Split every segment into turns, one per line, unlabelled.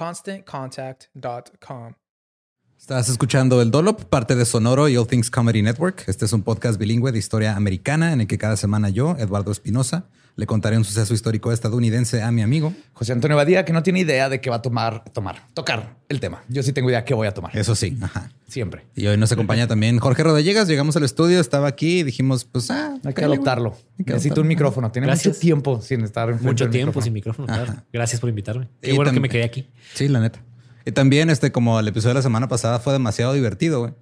ConstantContact.com.
Estás escuchando El Dolop, parte de Sonoro y All Things Comedy Network. Este es un podcast bilingüe de historia americana en el que cada semana yo, Eduardo Espinosa, le contaré un suceso histórico estadounidense a mi amigo
José Antonio Badía, que no tiene idea de qué va a tomar, tomar, tocar el tema. Yo sí tengo idea de qué voy a tomar.
Eso sí, ajá.
Siempre.
Y hoy nos acompaña también Jorge Rodallegas. Llegamos al estudio, estaba aquí y dijimos, pues, ah,
Hay que adoptarlo.
Hay que
Necesito un micrófono. Tiene
Gracias.
mucho tiempo sin estar
Mucho tiempo
micrófono.
sin micrófono. claro. Gracias por invitarme. Qué
Y
bueno que me quedé aquí.
Sí, la neta. Y también, este, como el episodio de la semana pasada fue demasiado divertido, güey.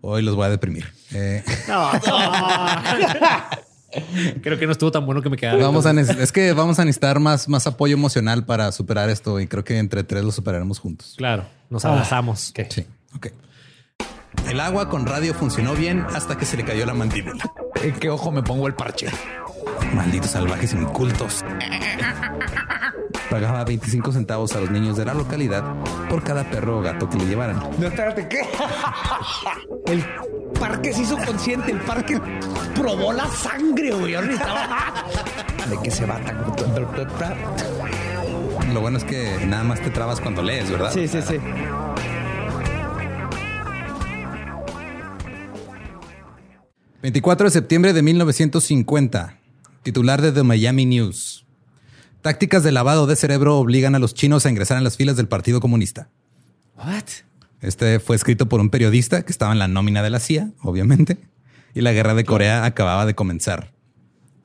Hoy los voy a deprimir. Eh,
Creo que no estuvo tan bueno que me quedara.
vamos a es que vamos a necesitar más, más apoyo emocional para superar esto y creo que entre tres lo superaremos juntos.
Claro, nos abrazamos.
Sí, ok. El agua con radio funcionó bien hasta que se le cayó la mandíbula.
¿En qué ojo me pongo el parche?
Malditos salvajes incultos. Pagaba 25 centavos a los niños de la localidad por cada perro o gato que le llevaran.
No, espérate, ¿qué? El parque se hizo consciente. El parque probó la sangre, güey. Necesitaba más. ¿De qué se va tan...
Lo bueno es que nada más te trabas cuando lees, ¿verdad?
Sí, sí, sí.
– 24 de septiembre de 1950. Titular de The Miami News. Tácticas de lavado de cerebro obligan a los chinos a ingresar en las filas del Partido Comunista.
What?
Este fue escrito por un periodista que estaba en la nómina de la CIA, obviamente, y la guerra de Corea acababa de comenzar.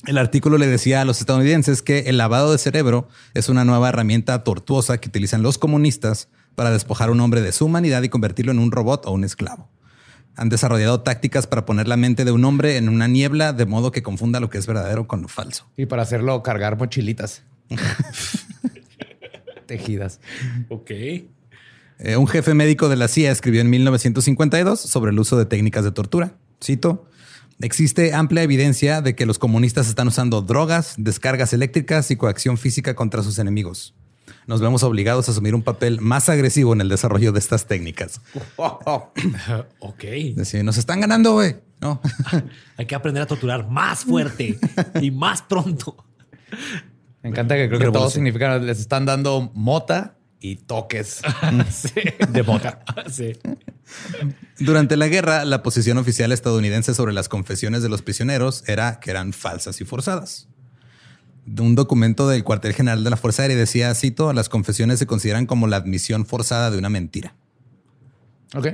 El artículo le decía a los estadounidenses que el lavado de cerebro es una nueva herramienta tortuosa que utilizan los comunistas para despojar a un hombre de su humanidad y convertirlo en un robot o un esclavo. Han desarrollado tácticas para poner la mente de un hombre en una niebla de modo que confunda lo que es verdadero con lo falso.
Y para hacerlo cargar mochilitas. Tejidas.
Ok.
Eh, un jefe médico de la CIA escribió en 1952 sobre el uso de técnicas de tortura. Cito, existe amplia evidencia de que los comunistas están usando drogas, descargas eléctricas y coacción física contra sus enemigos. Nos vemos obligados a asumir un papel más agresivo en el desarrollo de estas técnicas.
ok.
Decir, nos están ganando, güey. No.
Hay que aprender a torturar más fuerte y más pronto.
Me encanta que creo que todo significa les están dando mota y toques
Sí.
de mota.
Sí.
Durante la guerra, la posición oficial estadounidense sobre las confesiones de los prisioneros era que eran falsas y forzadas. Un documento del cuartel general de la Fuerza Aérea decía, cito, las confesiones se consideran como la admisión forzada de una mentira.
Ok.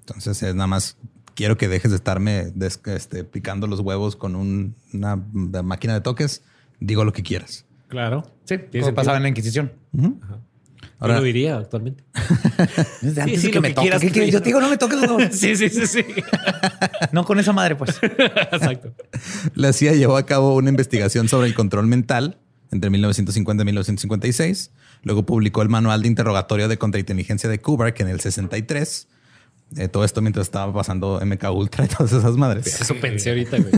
Entonces es nada más, quiero que dejes de estarme des- este, picando los huevos con un- una máquina de toques, digo lo que quieras.
Claro.
Sí, como pasaba en la Inquisición.
Yo
Ahora-
lo diría actualmente.
Antes
sí,
que
lo
me
que.
Yo te digo, no me toques
sí, sí, sí, sí.
No con esa madre, pues.
Exacto.
La CIA llevó a cabo una investigación sobre el control mental entre 1950 y 1956. Luego publicó el manual de interrogatorio de contrainteligencia de Kubark en el 63. Eh, todo esto mientras estaba pasando MK Ultra y todas esas madres.
Eso pensé ahorita, güey.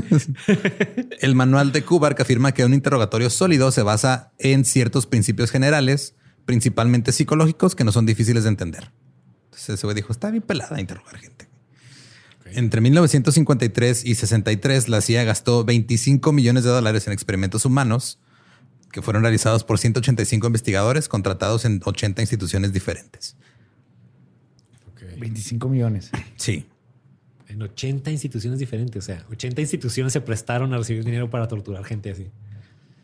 El manual de Kubark afirma que un interrogatorio sólido se basa en ciertos principios generales, principalmente psicológicos, que no son difíciles de entender. Entonces ese güey dijo, está bien pelada interrogar gente. Entre 1953 y 63, la CIA gastó 25 millones de dólares en experimentos humanos que fueron realizados por 185 investigadores contratados en 80 instituciones diferentes.
25 millones.
Sí.
En 80 instituciones diferentes. O sea, 80 instituciones se prestaron a recibir dinero para torturar gente así.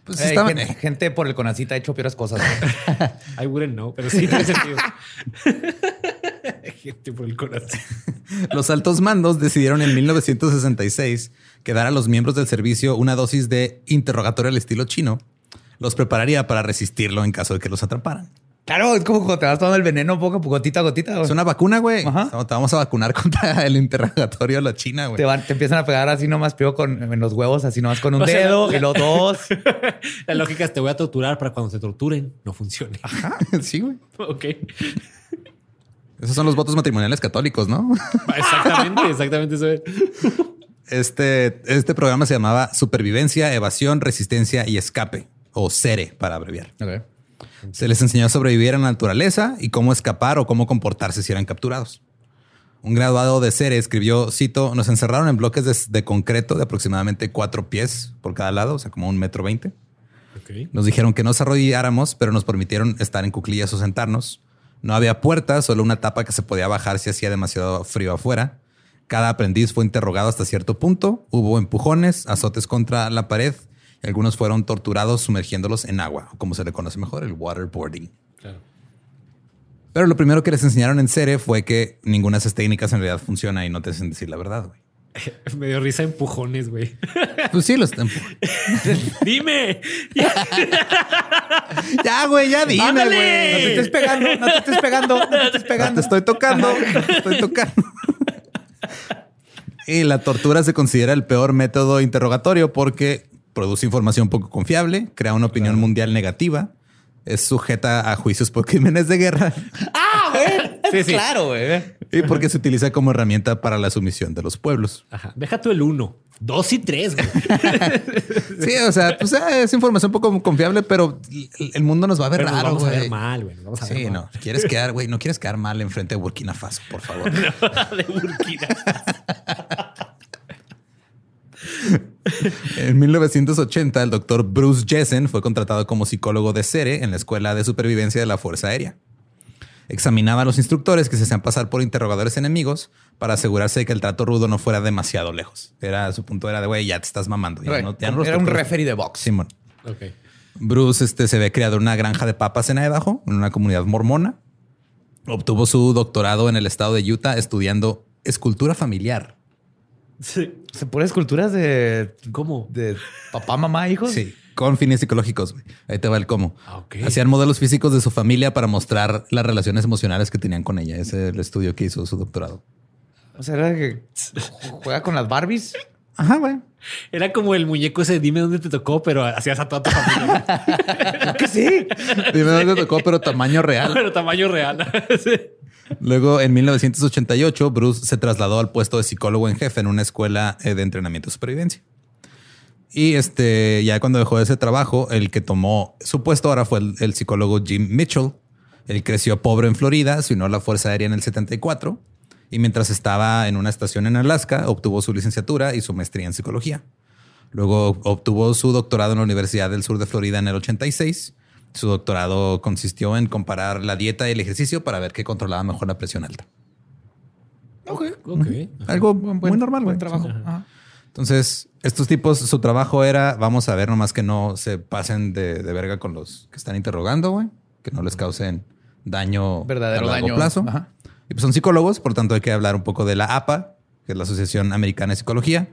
Pues
Eh,
estaban-
gente, gente por el Conacita ha hecho peores cosas.
I wouldn't know, pero sí tiene sentido. gente por el corazón.
Los altos mandos decidieron en 1966 que dar a los miembros del servicio una dosis de interrogatorio al estilo chino los prepararía para resistirlo en caso de que los atraparan.
Claro, es como cuando te vas tomando el veneno poco a poco, gotita a gotita. güey.
Es una vacuna, güey.
Ajá.
Te vamos a vacunar contra el interrogatorio a la China, güey.
Te, van- te empiezan a pegar así nomás, pero con en los huevos, así nomás con un
O sea,
dedo
la-
y los dos.
La lógica es te voy a torturar para cuando te torturen no funcione.
sí, güey.
ok.
Esos son los votos matrimoniales católicos, ¿no?
Exactamente, exactamente eso es.
Este, este programa se llamaba Supervivencia, Evasión, Resistencia y Escape, o CERE para abreviar.
Ok.
Se les enseñó a sobrevivir en la naturaleza y cómo escapar o cómo comportarse si eran capturados. Un graduado de CERE escribió, cito, nos encerraron en bloques de, de concreto de aproximadamente cuatro pies por cada lado, o sea, como un metro veinte. Nos dijeron que nos arrodilláramos, pero nos permitieron estar en cuclillas o sentarnos. No había puertas, solo una tapa que se podía bajar si hacía demasiado frío afuera. Cada aprendiz fue interrogado hasta cierto punto. Hubo empujones, azotes contra la pared algunos fueron torturados sumergiéndolos en agua, o como se le conoce mejor, el waterboarding.
Claro.
Pero lo primero que les enseñaron en Cere fue que ninguna de esas técnicas en realidad funciona y no te hacen decir la verdad, güey.
Me dio risa empujones, güey.
Pues sí, los empu-
Dime.
Ya, güey, ya dime,
¡Ándale!
güey.
No te estés pegando, no te estés pegando, no te estés
Te
pegando.
estoy tocando, te estoy tocando. y la tortura se considera el peor método interrogatorio porque produce información poco confiable, crea una opinión mundial negativa, es sujeta a juicios por crímenes de guerra
Ah, güey.
Sí, sí.
Claro, güey.
y porque se utiliza como herramienta para la sumisión de los pueblos.
Ajá. Deja tú el uno. Dos y tres, güey.
Sí, o sea, pues eh, es información poco confiable, pero el- mundo nos va a ver
Pero nos
raro,
vamos a
güey.
ver mal, güey. Nos vamos a ver
Sí,
mal.
no. Quieres quedar, güey, no quieres quedar mal enfrente de Burkina Faso, por favor.
de Burkina.
En 1980, el doctor Bruce Jessen fue contratado como psicólogo de CERE en la Escuela de Supervivencia de la Fuerza Aérea. Examinaba a los instructores que se hacían pasar por interrogadores enemigos para asegurarse de que el trato rudo no fuera demasiado lejos. Era su punto era de güey, ya te estás mamando. Ya
Güey,
no, ya no los
Era un
torturas".
referee de box.
Simón. Bruce este, se ve creado en una granja de papas en Idaho, en una comunidad mormona. Obtuvo su doctorado en el estado de Utah estudiando escultura familiar.
Sí.
Se pone esculturas de,
¿Cómo?
de papá, mamá, hijos.
Sí, con fines psicológicos. güey. Ahí te va el cómo.
Ah, ok.
Hacían modelos físicos de su familia para mostrar las relaciones emocionales que tenían con ella. Ese es el estudio que hizo su doctorado.
O sea, era que juega con las Barbies.
Ajá, güey.
Era como el muñeco ese, dime dónde te tocó, pero hacías a toda tu familia.
Que sí.
Dime dónde tocó, pero tamaño real.
pero tamaño real. Sí.
Luego, en 1988, Bruce se trasladó al puesto de psicólogo en jefe en una escuela eh, de entrenamiento de supervivencia. Y este, ya cuando dejó ese trabajo, el que tomó su puesto ahora fue el, el psicólogo Jim Mitchell. Él creció pobre en Florida, se unió a la Fuerza Aérea en el 74 y mientras estaba en una estación en Alaska, obtuvo su licenciatura y su maestría en psicología. Luego obtuvo su doctorado en la Universidad del Sur de Florida en el 86. Su doctorado consistió en comparar la dieta y el ejercicio para ver qué controlaba mejor la presión alta.
Ok.
Ok.
Algo muy normal,
Buen trabajo. Ajá.
Entonces, estos tipos, su trabajo era, vamos a ver nomás que no se pasen de, de verga con los que están interrogando, güey. Que no les causen daño
Verdadero
a largo
daño.
plazo.
Ajá.
Y pues son psicólogos, por tanto hay que hablar un poco de la APA, que es la Asociación Americana de Psicología.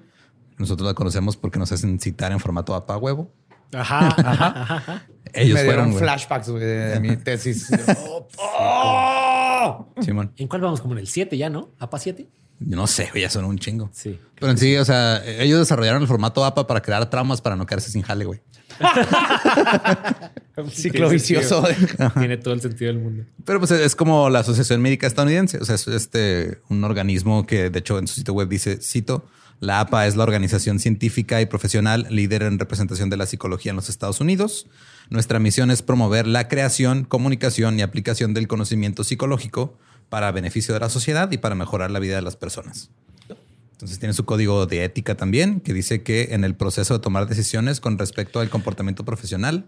Nosotros la conocemos porque nos hacen citar en formato APA huevo.
Ajá, ajá, ajá.
Ellos
me
fueron,
flashbacks güey, de mi tesis. Oh, oh.
Simón.
¿En cuál vamos? Como en el 7 ya, ¿no? ¿APA 7?
Yo no sé, güey, ya son un chingo.
Sí.
Pero en sí, o sea, ellos desarrollaron el formato APA para crear traumas para no quedarse sin jale, güey.
Ciclo vicioso.
Tiene todo el sentido del mundo.
Pero pues es como la Asociación Médica Estadounidense. O sea, es este un organismo que de hecho en su sitio web dice, cito, la APA es la organización científica y profesional líder en representación de la psicología en los Estados Unidos. Nuestra misión es promover la creación, comunicación y aplicación del conocimiento psicológico para beneficio de la sociedad y para mejorar la vida de las personas. Entonces tiene su código de ética también, que dice que en el proceso de tomar decisiones con respecto al comportamiento profesional,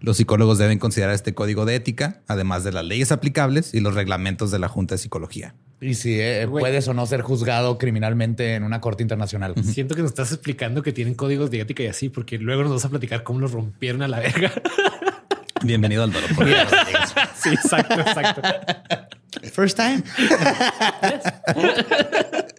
los psicólogos deben considerar este código de ética, además de las leyes aplicables y los reglamentos de la Junta de Psicología.
Y si eh,
Güey.
puedes o no ser juzgado criminalmente en una corte internacional.
Siento que nos estás explicando que tienen códigos de ética y así, porque luego nos vas a platicar cómo los rompieron a la verga.
Bienvenido al Doro.
sí, exacto, exacto.
First time.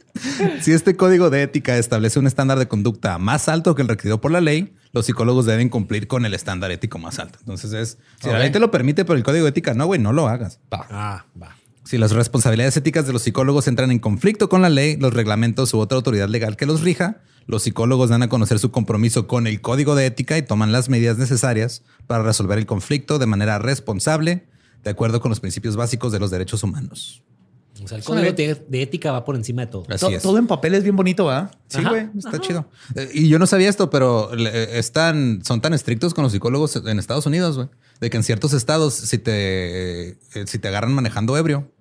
Si este código de ética establece un estándar de conducta más alto que el requerido por la ley, los psicólogos deben cumplir con el estándar ético más alto. Entonces es, si la ley te lo permite, pero el código de ética no, güey, no lo hagas.
Va.
Ah, va.
Si las responsabilidades éticas de los psicólogos entran en conflicto con la ley, los reglamentos u otra autoridad legal que los rija, los psicólogos dan a conocer su compromiso con el código de ética y toman las medidas necesarias para resolver el conflicto de manera responsable, de acuerdo con los principios básicos de los derechos humanos.
O sea, el código de, de ética va por encima de todo.
Así
To-
es.
Todo en papel es bien bonito, ¿verdad?
Sí, güey, está chido. Eh, Y yo no sabía esto, pero le- están, son tan estrictos con los psicólogos en Estados Unidos, güey, de que en ciertos estados, si te, eh, si te agarran manejando ebrio,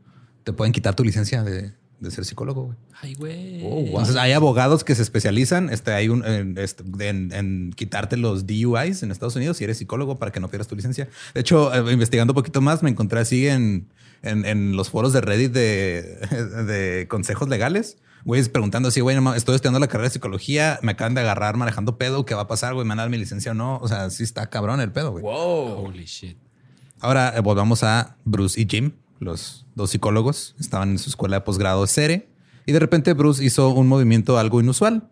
te pueden quitar tu licencia de, de ser psicólogo, güey.
Ay, güey.
Oh, wow.
Entonces hay abogados que se especializan este, hay un, en, este, en- en quitarte los DUIs en Estados Unidos si eres psicólogo para que no pierdas tu licencia. De hecho, eh, investigando un poquito más, me encontré así en, en, en los foros de Reddit de, de consejos legales. Güeyes preguntando así, güey, estoy estudiando la carrera de psicología, me acaban de agarrar manejando pedo, ¿qué va a pasar, güey? ¿Me van a dar mi licencia o no? O sea, sí está cabrón el pedo, güey.
Holy shit.
Ahora eh, volvamos a Bruce y Jim, los dos psicólogos. Estaban en su escuela de posgrado de CERE y de repente Bruce hizo un movimiento algo inusual.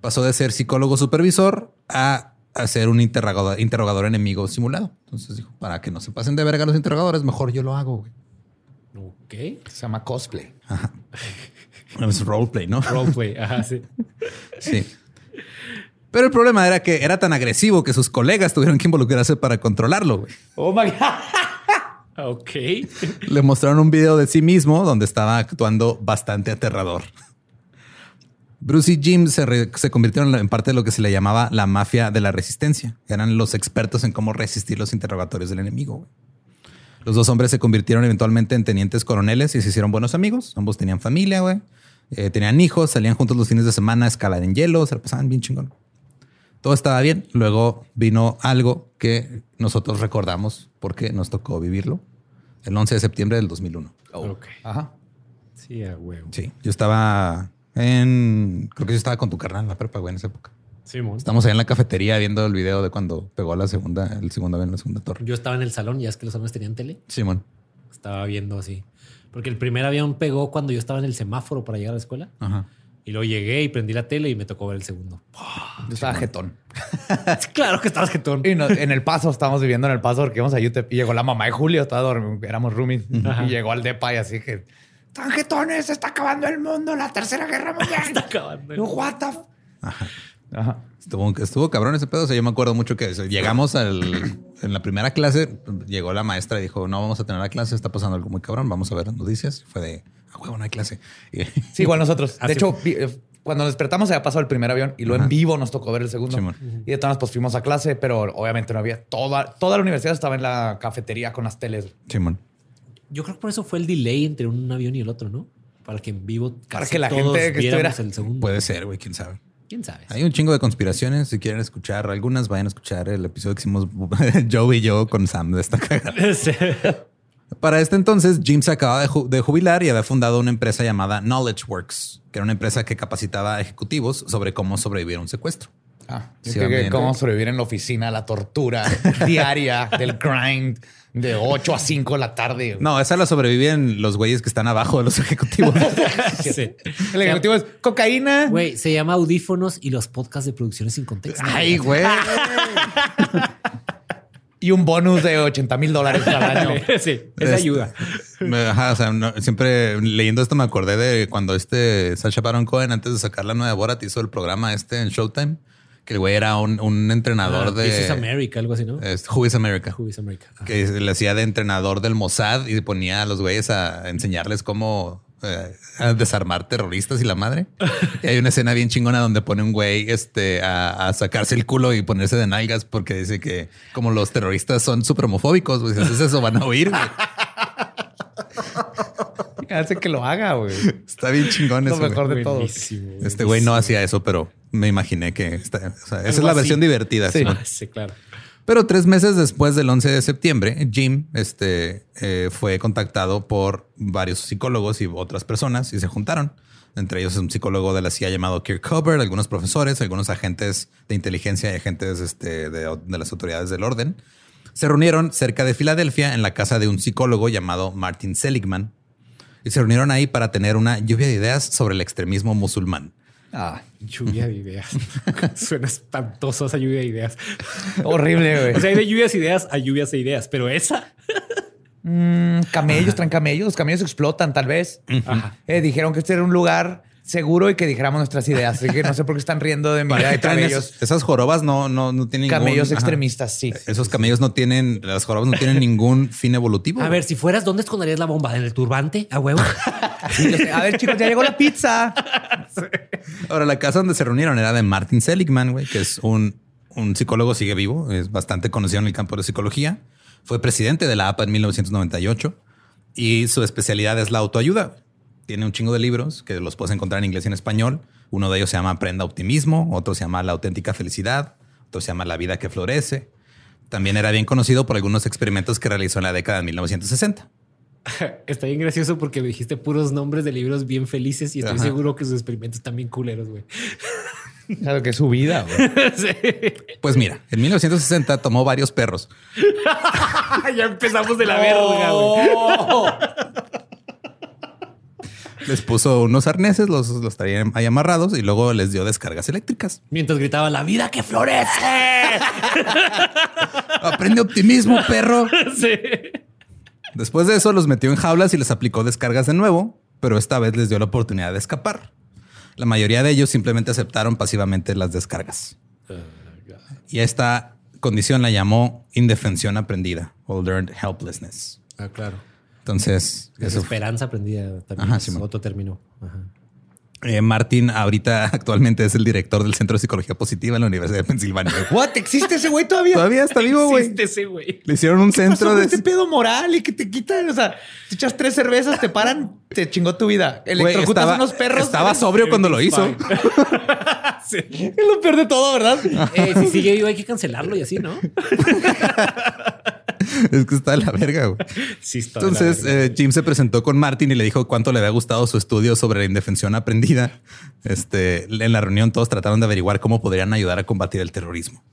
Pasó de ser psicólogo supervisor a, ser un interrogador, interrogador enemigo simulado. Entonces dijo, para que no se pasen de verga los interrogadores, mejor yo lo hago. güey.
Ok.
Se llama cosplay.
Es roleplay, ¿no?
Roleplay. Ajá, sí.
Sí. Pero el problema era que era tan agresivo que sus colegas tuvieron que involucrarse para controlarlo. güey.
Oh my God.
Ok.
Le mostraron un video de sí mismo donde estaba actuando bastante aterrador. Bruce y Jim se, se convirtieron en parte de lo que se le llamaba la mafia de la resistencia. Eran los expertos en cómo resistir los interrogatorios del enemigo. Los dos hombres se convirtieron eventualmente en tenientes coroneles y se hicieron buenos amigos. Ambos tenían familia, güey. Eh, tenían hijos, salían juntos los fines de semana a escalar en hielo, se pasaban bien chingón. Todo estaba bien. Luego vino algo que nosotros recordamos porque nos tocó vivirlo. El 11 de septiembre del 2001.
Ok.
Ajá.
Sí, a huevo.
Sí, yo estaba en... Creo que yo estaba con tu carnal en la prepa, güey, en esa época.
Simón.
Estamos ahí en la cafetería viendo el video de cuando pegó la segunda, el segundo avión en la segunda torre.
Yo estaba en el salón, ya es que los hombres tenían tele.
Simón.
Estaba viendo así. Porque el primer avión pegó cuando yo estaba en el semáforo para llegar a la escuela.
Ajá.
Y luego llegué y prendí la tele y me tocó ver el segundo.
Yo estaba jetón.
claro que estabas jetón.
Y no- en el paso, estábamos viviendo en el paso porque íbamos a UTEP y llegó la mamá de Julio, estaba dormido, éramos roomies.
Ajá.
Y llegó al depa y así que, están jetones, se está acabando el mundo, la tercera guerra mundial.
Está acabando.
Yo, What the f-?" Ajá.
Estuvo, estuvo cabrón ese pedo. O sea, yo me acuerdo mucho que llegamos al, en la primera clase, llegó la maestra y dijo, no vamos a tener la clase, está pasando algo muy cabrón, vamos a ver las noticias. Fue de, a huevo, no hay clase.
Sí, igual nosotros. De hecho, eh, cuando nos despertamos había pasado el primer avión y luego en vivo nos tocó ver el segundo.
Simón.
Y de todas pues fuimos a clase, pero obviamente no había toda, toda la universidad estaba en la cafetería con las teles.
Simón.
Yo creo que por eso fue el delay entre un avión y el otro, ¿no? Para que en vivo
Para
casi
que la
todos
gente que estuviera-
el segundo.
Puede ser, güey, quién sabe.
¿Quién sabe?
Hay un chingo de conspiraciones. Si quieren escuchar algunas, vayan a escuchar el episodio que hicimos Joe y yo con Sam de esta cagada. Para este entonces, Jim se acaba de, ju- de jubilar y había fundado una empresa llamada Knowledge Works, que era una empresa que capacitaba a ejecutivos sobre cómo sobrevivir a un secuestro.
Ah,
Sí,
que- cómo sobrevivir en la oficina, la tortura diaria del grind de 8 a 5 de la tarde.
No, esa la sobreviven los güeyes que están abajo de los ejecutivos.
Sí.
El ejecutivo es cocaína.
Güey, se llama Audífonos y los podcasts de producciones sin contexto.
Ay, güey.
Y un bonus de 80 mil dólares al año.
sí, esa
Es-
ayuda.
Me- ajá, o sea, no- siempre leyendo esto me acordé de cuando este Sacha Baron Cohen, antes de sacar la nueva Borat, hizo el programa este en Showtime, que el güey era un, un entrenador
Ah,
de...
This is America, algo así, ¿no?
es Who is America?
Who is America. Ah.
Que le hacía de entrenador del Mossad y ponía a los güeyes a enseñarles cómo a desarmar terroristas y la madre. Y hay una escena bien chingona donde pone un güey este, a, a sacarse el culo y ponerse de nalgas porque dice que como los terroristas son súper homofóbicos, pues si haces eso van a oír. güey.
Hace que lo haga, güey.
Está bien chingón
Lo
güey.
mejor de todos.
Buenísimo,
Este güey no hacía eso, pero me imaginé que o sea, esa es la
así.
versión divertida.
Sí.
Ah, sí, claro.
Pero tres meses después del 11 de septiembre, Jim este, eh, fue contactado por varios psicólogos y otras personas y se juntaron. Entre ellos un psicólogo de la CIA llamado Kirk Hubbard, algunos profesores, algunos agentes de inteligencia y agentes este, de, de las autoridades del orden. Se reunieron cerca de Filadelfia en la casa de un psicólogo llamado Martin Seligman y se reunieron ahí para tener una lluvia de ideas sobre el extremismo musulmán.
Ah,
Lluvia de ideas. Suena espantoso esa lluvia de ideas.
horrible, güey.
O sea, hay de lluvias de ideas a lluvias de ideas, pero esa.
Mm, camellos, traen camellos. Los camellos explotan, tal vez.
Ajá.
Eh, dijeron que este era un lugar seguro y que dijéramos nuestras ideas. Así que no sé por qué están riendo de mi idea de camellos.
es- esas jorobas no, no, no tienen ningún-
Camellos
ajá.
extremistas, sí.
Esos camellos no tienen, las jorobas no tienen ningún fin evolutivo.
A ver, si fueras, ¿dónde esconderías la bomba? ¿En el turbante? ¿A huevo?
Sí, yo sé. A ver, chicos, ya llegó la pizza.
Ahora, la casa donde se reunieron era de Martin Seligman, güey, que es un, un psicólogo, sigue vivo, es bastante conocido en el campo de psicología. Fue presidente de la APA en 1998 y su especialidad es la autoayuda. Tiene un chingo de libros que los puedes encontrar en inglés y en español. Uno de ellos se llama Aprenda Optimismo, otro se llama La auténtica felicidad, otro se llama La vida que florece. También era bien conocido por algunos experimentos que realizó en la década de 1960.
Está bien gracioso porque me dijiste puros nombres de libros bien felices y estoy
Ajá.
seguro que sus experimentos están bien culeros, güey.
Claro que es su vida, güey.
Sí.
Pues mira, en 1960 tomó varios perros
ya empezamos de la verga, güey.
Les puso unos arneses, los, los traía ahí amarrados y luego les dio descargas eléctricas.
Mientras gritaba la vida que florece.
Aprende optimismo, perro.
sí.
Después de eso los metió en jaulas y les aplicó descargas de nuevo, pero esta vez les dio la oportunidad de escapar. La mayoría de ellos simplemente aceptaron pasivamente las descargas. Y a esta condición la llamó indefensión aprendida o learned helplessness.
Ah, claro.
Entonces, eso fue-
Esperanza aprendida también.
Ajá, Simón.
otro término. Ajá.
eh, Martin ahorita actualmente es el director del Centro de Psicología Positiva en la Universidad de Pensilvania.
What? ¿Existe ese güey todavía?
Todavía está vivo, güey.
Existe ese güey.
Le hicieron un
¿Qué
centro de...
este pedo moral y que te quitan? O sea, te echas tres cervezas, te paran, te chingó tu vida. Electrocutas
estaba,
unos perros.
estaba sobrio cuando lo hizo.
Es lo peor de todo, ¿verdad?
Eh, si sigue vivo hay que cancelarlo y así, ¿no?
es que está de la verga, güey.
Sí, está de la
Entonces,
verga.
eh, Jim se presentó con Martin y le dijo cuánto le había gustado su estudio sobre la indefensión aprendida. Este, en la reunión todos trataron de averiguar cómo podrían ayudar a combatir el terrorismo.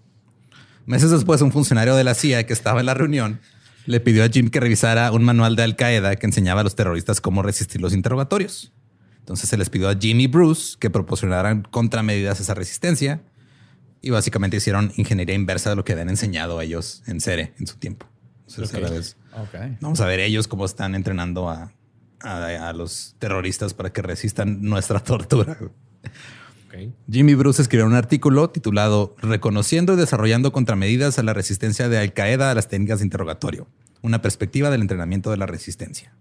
Meses después, un funcionario de la CIA que estaba en la reunión le pidió a Jim que revisara un manual de Al Qaeda que enseñaba a los terroristas cómo resistir los interrogatorios. Entonces se les pidió a Jim y Bruce que proporcionaran contramedidas a esa resistencia y básicamente hicieron ingeniería inversa de lo que habían enseñado ellos en CERE en su tiempo. Entonces, es-
Ok.
Vamos a ver ellos cómo están entrenando a, a- a los terroristas para que resistan nuestra tortura. Jimmy Bruce escribió un artículo titulado Reconociendo y desarrollando contramedidas a la resistencia de Al Qaeda a las técnicas de interrogatorio. Una perspectiva del entrenamiento de la resistencia.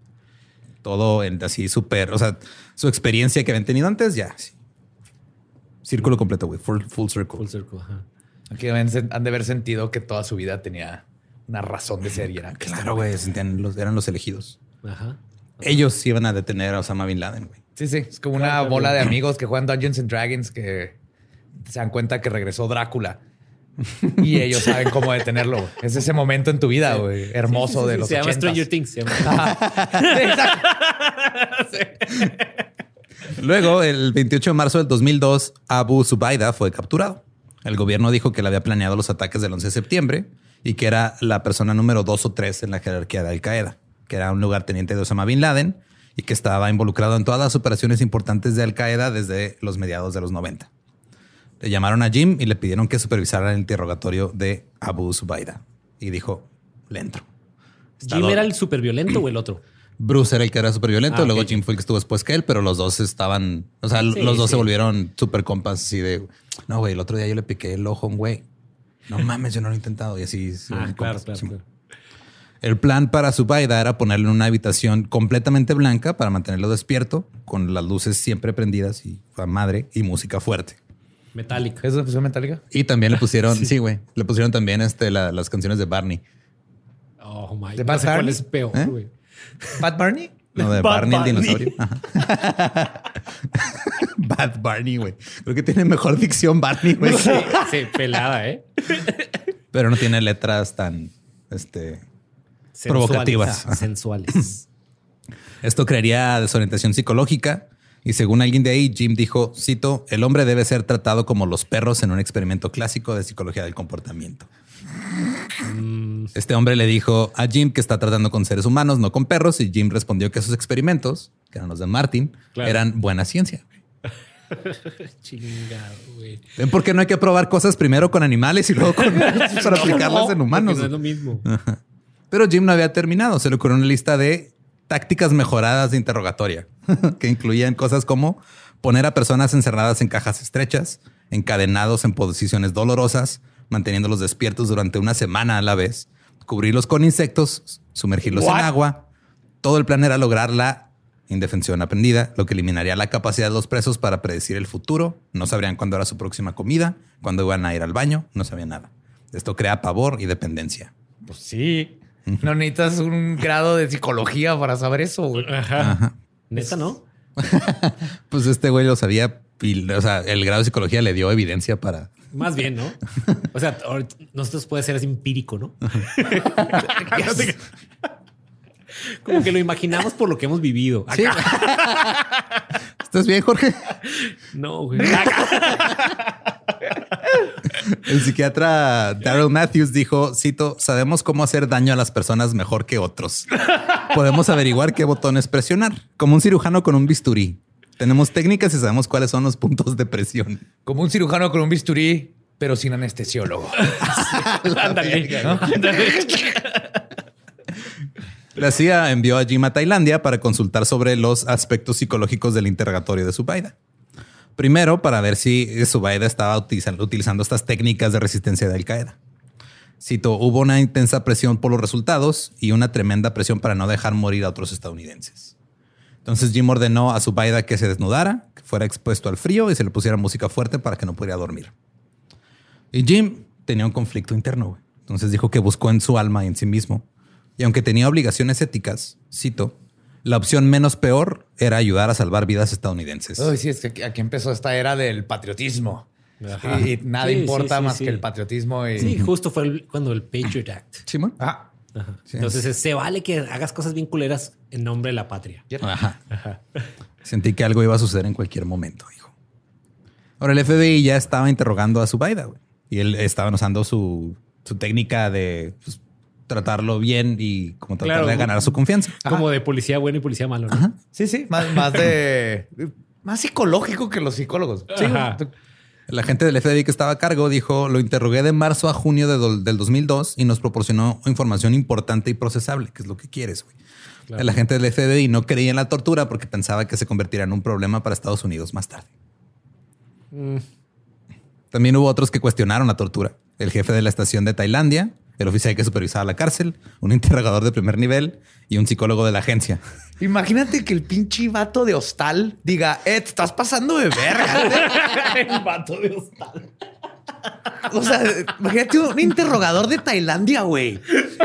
Todo así súper, o sea, su experiencia que habían tenido antes, ya. sí. Círculo completo, güey. Full, full circle.
Full circle, ajá.
Aquí han de haber sentido que toda su vida tenía una razón de ser y era que
Claro, güey. sentían los- eran los elegidos.
Ajá.
Ellos iban a detener a Osama Bin Laden, güey.
Sí, sí. Es como una bola de amigos que juegan Dungeons and Dragons que se dan cuenta que regresó Drácula. Y ellos saben cómo detenerlo. Es ese momento en tu vida, güey. Hermoso
Sí, sí,
de los
Se llama
80s.
Stranger Things. se llama.
Luego, el 28 de marzo del 2002, Abu Zubaida fue capturado. El gobierno dijo que él había planeado los ataques del 11 de septiembre y que era la persona número dos o tres en la jerarquía de Al Qaeda, que era un lugarteniente de Osama Bin Laden y que estaba involucrado en todas las operaciones importantes de Al Qaeda desde los mediados de los 90. Le llamaron a Jim y le pidieron que supervisara el interrogatorio de Abu Zubaida. Y dijo, le entro.
¿Jim era el súper violento o el otro?
Bruce era el que era súper violento,
Ah,
luego. Jim fue el que estuvo después que él, pero los dos estaban, o sea, los dos
sí.
se volvieron súper compas así de, no, güey, el otro día yo le piqué el ojo a un güey. No mames, yo no lo he intentado. Y así.
Ah, claro, claro, claro.
El plan para Zubaida era ponerlo en una habitación completamente blanca para mantenerlo despierto, con las luces siempre prendidas y a madre y música fuerte.
Metallica.
¿Es una posición metálica?
Y también le pusieron, sí, güey, le pusieron también este, la- las canciones de Barney.
Oh my
¿De
No
Bad Bunny?
es peor,
¿Eh?
güey.
¿Pat Barney?
No, de
Bad
Barney, el dinosaurio. Bad Barney, güey. Creo que tiene mejor dicción Barney, güey.
Sí, sí, pelada, ¿eh?
Pero no tiene letras tan, este...
Sensuales.
Provocativas.
Ah, Sensuales.
Esto crearía desorientación psicológica y según alguien de ahí, Jim dijo, cito, el hombre debe ser tratado como los perros en un experimento clásico de psicología del comportamiento. Este hombre le dijo a Jim que está tratando con seres humanos, no con perros, y Jim respondió que sus experimentos, que eran los de Martin,
Claro.
eran buena ciencia.
Chingado, güey.
¿Ven por qué no hay que probar cosas primero con animales y luego con, para aplicarlas en humanos?
No es lo mismo.
Pero Jim no había terminado. Se le ocurrió una lista de tácticas mejoradas de interrogatoria que incluían cosas como poner a personas encerradas en cajas estrechas, encadenados en posiciones dolorosas, manteniéndolos despiertos durante una semana a la vez, cubrirlos con insectos, sumergirlos
What?
en agua. Todo el plan era lograr la indefensión aprendida, lo que eliminaría la capacidad de los presos para predecir el futuro. No sabrían cuándo era su próxima comida, cuándo iban a ir al baño, no sabían nada. Esto crea pavor y dependencia.
Pues sí. No necesitas un grado de psicología para saber eso, güey.
Ajá. Neta, ¿no?
Pues este güey lo sabía. y, o sea, el grado de psicología le dio evidencia para.
Más bien, ¿no? O sea, nosotros puede ser así empírico, ¿no? Como que lo imaginamos por lo que hemos vivido.
Sí. ¿Estás bien, Jorge?
No, güey.
El psiquiatra Daryl Matthews dijo: Cito, sabemos cómo hacer daño a las personas mejor que otros. Podemos averiguar qué botones presionar, como un cirujano con un bisturí. Tenemos técnicas y sabemos cuáles son los puntos de presión.
Como un cirujano con un bisturí, pero sin anestesiólogo.
Ándale.
¿no?
La CIA envió a Jim a Tailandia para consultar sobre los aspectos psicológicos del interrogatorio de Zubaida. Primero, para ver si Zubaida estaba utilizando, utilizando estas técnicas de resistencia de Al Qaeda. Cito, hubo una intensa presión por los resultados y una tremenda presión para no dejar morir a otros estadounidenses. Entonces Jim ordenó a Zubaida que se desnudara, que fuera expuesto al frío y se le pusiera música fuerte para que no pudiera dormir. Y Jim tenía un conflicto interno. güey. Entonces dijo que buscó en su alma y en sí mismo. Y aunque tenía obligaciones éticas, cito, la opción menos peor era ayudar a salvar vidas estadounidenses.
Uy, sí, es que aquí- empezó esta era del patriotismo. Y, y nada
Sí,
importa
sí, sí,
más
sí.
que el patriotismo. Y...
Sí, justo fue el- cuando el Patriot Act.
Simón.
Ah,
Ajá.
Sí.
Entonces se vale que hagas cosas bien culeras en nombre de la patria.
Ajá.
Ajá.
Sentí que algo iba a suceder en cualquier momento, dijo. Ahora el FBI ya estaba interrogando a Zubaida, güey. Y él estaba usando su, su técnica de pues, tratarlo bien y como tratar
Claro.
de ganar su confianza.
Como de policía bueno y policía malo. ¿no?
sí, sí. Más, más de... Más psicológico que los psicólogos. Sí,
El agente del FBI que estaba a cargo dijo, lo interrogué de marzo a junio de del 2002 y nos proporcionó información importante y procesable, que es lo que quieres, güey.
Claro.
El agente del FBI no creía en la tortura porque pensaba que se convertiría en un problema para Estados Unidos más tarde.
Mm.
También hubo otros que cuestionaron la tortura. El jefe de la estación de Tailandia, el oficial que supervisaba la cárcel, un interrogador de primer nivel y un psicólogo de la agencia.
Imagínate que el pinche vato de hostal diga, eh, te estás pasando de verga.
el vato de hostal.
O sea, imagínate un interrogador de Tailandia, güey.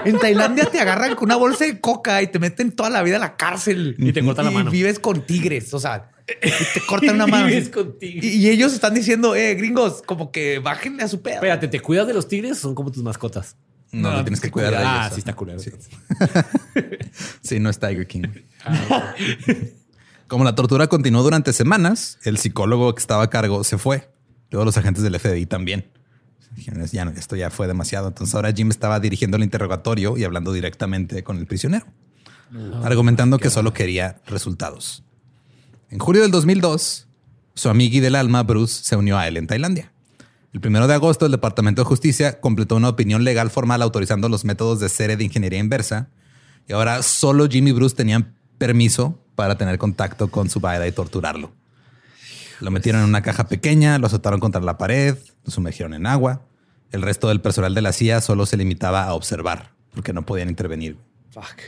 En Tailandia te agarran con una bolsa de coca y te meten toda la vida a la cárcel.
Y te cortan la mano.
vives con tigres. O sea, y te cortan una mano.
Vives con tigres.
Y, y ellos están diciendo, eh, gringos, como que bájenle a su pedo.
Espérate, ¿te cuidas de los tigres o son como tus mascotas?
No,
No,
no tienes que cuidar de
cuidado.
ellos.
Ah, sí está culero.
Sí. Sí, no es Tiger King. Como la tortura continuó durante semanas, el psicólogo que estaba a cargo se fue. Luego los agentes del FBI también. Ya esto ya fue demasiado. Entonces ahora Jim estaba dirigiendo el interrogatorio y hablando directamente con el prisionero, argumentando que solo quería resultados. En julio del 2002, su amigui del alma, Bruce, se unió a él en Tailandia. El primero de agosto, el Departamento de Justicia completó una opinión legal formal autorizando los métodos de serie de ingeniería inversa. Y ahora solo Jimmy Bruce tenían permiso para tener contacto con Zubaida y torturarlo. Lo metieron en una caja pequeña, lo azotaron contra la pared, lo sumergieron en agua. El resto del personal de la CIA solo se limitaba a observar, porque no podían intervenir.
Fuck.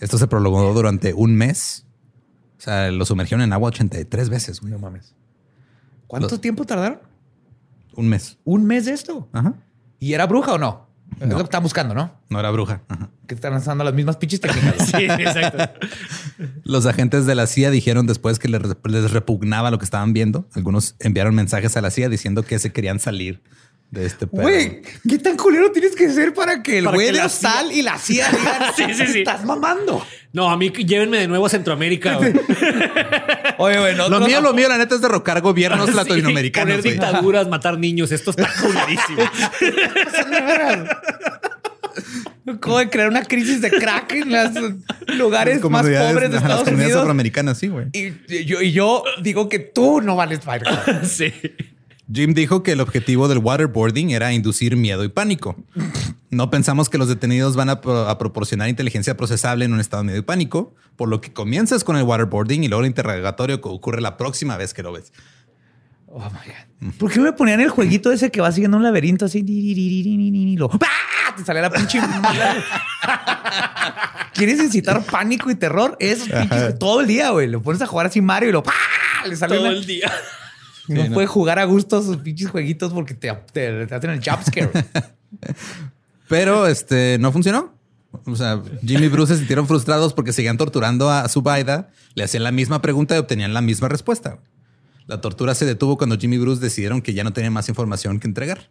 Esto se prolongó durante un mes. O sea, lo sumergieron en agua 83 veces, güey.
No mames. ¿Cuánto tiempo tardaron?
Un mes.
¿Un mes de esto?
Ajá.
¿Y era bruja o no? Es
No.
lo que están buscando, ¿no?
No era bruja. Ajá.
Que están usando las mismas pinches técnicas.
Sí, exacto.
Los agentes de la CIA dijeron después que les, les repugnaba lo que estaban viendo. Algunos enviaron mensajes a la CIA diciendo que se querían salir de este pedo.
Güey, ¿qué tan culero tienes que ser para que el
Para
güey
que
de
la
Hostal y la CIA digan,
Sí, sí, sí.
estás mamando?
No, a mí llévenme de nuevo a Centroamérica.
Oye, güey,
Lo mío, lo mío, la neta es derrocar gobiernos
Sí,
latinoamericanos.
Poner
güey.
dictaduras, matar niños. Esto está culerísimo.
¿Cómo de crear una crisis de crack en los lugares más pobres de
las
Estados
comunidades
Unidos?
afroamericanas, sí, güey.
Y, y yo, y yo digo que tú no vales para
sí.
Jim dijo que el objetivo del waterboarding era inducir miedo y pánico. No pensamos que los detenidos van a, pro- a proporcionar inteligencia procesable en un estado de miedo y pánico, por lo que comienzas con el waterboarding y luego el interrogatorio que ocurre la próxima vez que lo ves.
Oh my God. ¿Por qué me ponían el jueguito ese que va siguiendo un laberinto así? Ni, ni, ni, ni, ni, ni, ni, lo- ¡Ah! Te sale la pinche. ¿Quieres incitar pánico y terror? Pinches todo el día, güey. Lo pones a jugar así Mario y lo ¡pah! le sale
Todo
una-
el día.
No
Sí, no.
puede jugar a gusto sus pinches jueguitos porque te, te- te hacen el jump scare.
Pero este no funcionó. O sea, Jimmy y Bruce se sintieron frustrados porque seguían torturando a Zubaida, le hacían la misma pregunta y obtenían la misma respuesta. La tortura se detuvo cuando Jimmy y Bruce decidieron que ya no tenían más información que entregar.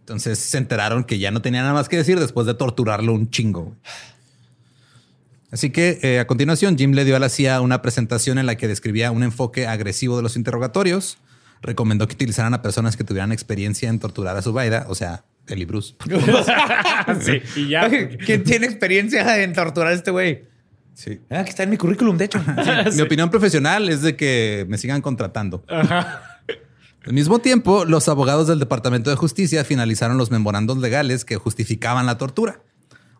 Entonces se enteraron que ya no tenían nada más que decir después de torturarlo un chingo. Así que eh, a continuación, Jim le dio a la CIA una presentación en la que describía un enfoque agresivo de los interrogatorios. Recomendó que utilizaran a personas que tuvieran experiencia en torturar a Zubaida, o sea, y Bruce.
Sí, y ya.
¿Quién tiene experiencia en torturar a este güey?
Sí.
Ah, que está en mi currículum, de hecho.
Mi opinión profesional es de que me sigan contratando. Al mismo tiempo, los abogados del Departamento de Justicia finalizaron los memorandos legales que justificaban la tortura,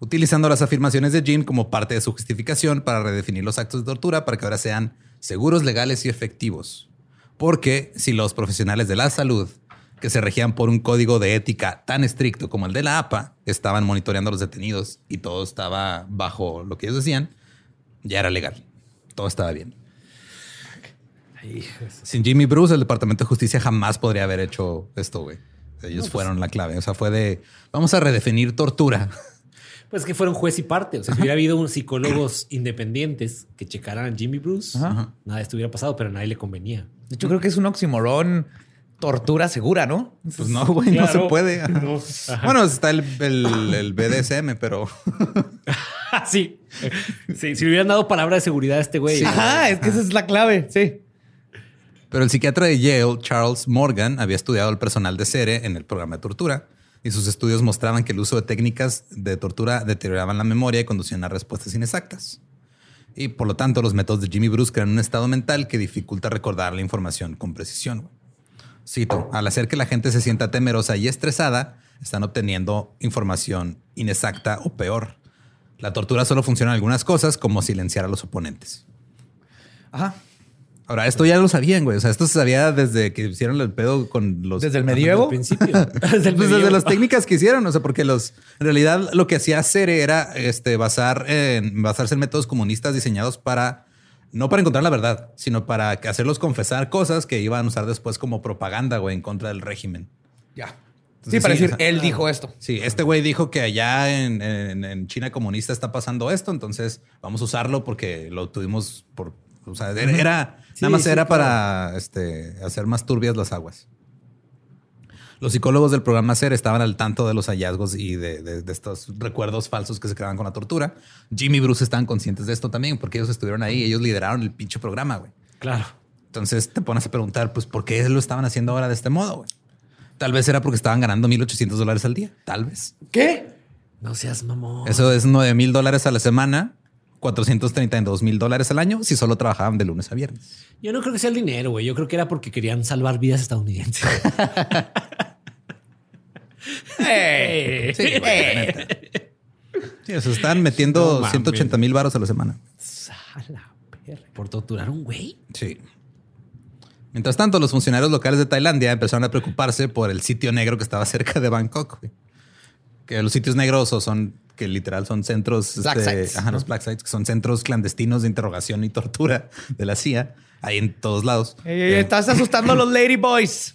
utilizando las afirmaciones de Jim como parte de su justificación para redefinir los actos de tortura para que ahora sean seguros, legales y efectivos. Porque si los profesionales de la salud, que se regían por un código de ética tan estricto como el de la APA, estaban monitoreando a los detenidos y todo estaba bajo lo que ellos decían, ya era legal. Todo estaba bien. Sin Jimmy Bruce, el Departamento de Justicia jamás podría haber hecho esto, güey. Ellos fueron la clave. O sea, fue de vamos a redefinir tortura.
Pues que fueron juez y parte. O sea, si hubiera habido unos psicólogos independientes que checaran a Jimmy Bruce,
Ajá.
nada de esto hubiera pasado, pero a nadie le convenía.
De hecho, creo que es un oximorón tortura segura, ¿no?
Pues no, güey, no se puede.
No.
Bueno, está el, el- el BDSM, pero
sí. sí. Si le hubieran dado palabra de seguridad a este güey.
Ajá, es que esa es la clave. Sí.
Pero el psiquiatra de Yale, Charles Morgan, había estudiado el personal de Cere en el programa de tortura y sus estudios mostraban que el uso de técnicas de tortura deterioraban la memoria y conducían a respuestas inexactas. Y por lo tanto, los métodos de Jimmy Bruce crean un estado mental que dificulta recordar la información con precisión. Cito, al hacer que la gente se sienta temerosa y estresada, están obteniendo información inexacta o peor. La tortura solo funciona en algunas cosas, como silenciar a los oponentes.
Ajá.
Ahora, esto ya lo sabían, güey. O sea, esto se sabía desde que hicieron el pedo con los...
Desde el
Desde
medievo.
el principio. Desde el
Pues desde las técnicas que hicieron, o sea, porque los en realidad lo que hacía Cere era este basar en basarse en métodos comunistas diseñados para no para encontrar la verdad, sino para hacerlos confesar cosas que iban a usar después como propaganda, güey, en contra del régimen.
Ya. Sí, para
sí,
decir, él dijo esto.
Sí, este güey dijo que allá en, en- en China comunista está pasando esto, entonces vamos a usarlo porque lo tuvimos por, o sea, era, era-
Sí,
nada más
sí,
era
claro.
para este, hacer más turbias las aguas. Los psicólogos del programa CER estaban al tanto de los hallazgos y de, de- de estos recuerdos falsos que se creaban con la tortura. Jimmy y Bruce estaban conscientes de esto también porque ellos estuvieron ahí, ellos lideraron el pinche programa, güey.
Claro.
Entonces te pones a preguntar, pues, ¿por qué lo estaban haciendo ahora de este modo, güey? Tal vez era porque estaban ganando 1.800 dólares al día, tal vez.
¿Qué?
No seas mamón.
Eso es 9 mil dólares a la semana, 432 mil dólares al año si solo trabajaban de lunes a viernes.
Yo no creo que sea el dinero, güey. Yo creo que era porque querían salvar vidas estadounidenses.
¡Eh!
Sí, güey. Sí, o sea, están metiendo
No mames.
180 mil baros a la semana.
A la perra. Por torturar a un güey.
Sí. Mientras tanto, los funcionarios locales de Tailandia empezaron a preocuparse por el sitio negro que estaba cerca de Bangkok. güey. Que los sitios negros son que literal son centros,
Black
este,
sites,
ajá,
¿no?
los black sites, que son centros clandestinos de interrogación y tortura de la CIA, ahí en todos lados.
Ey, ey, estás asustando a los lady boys.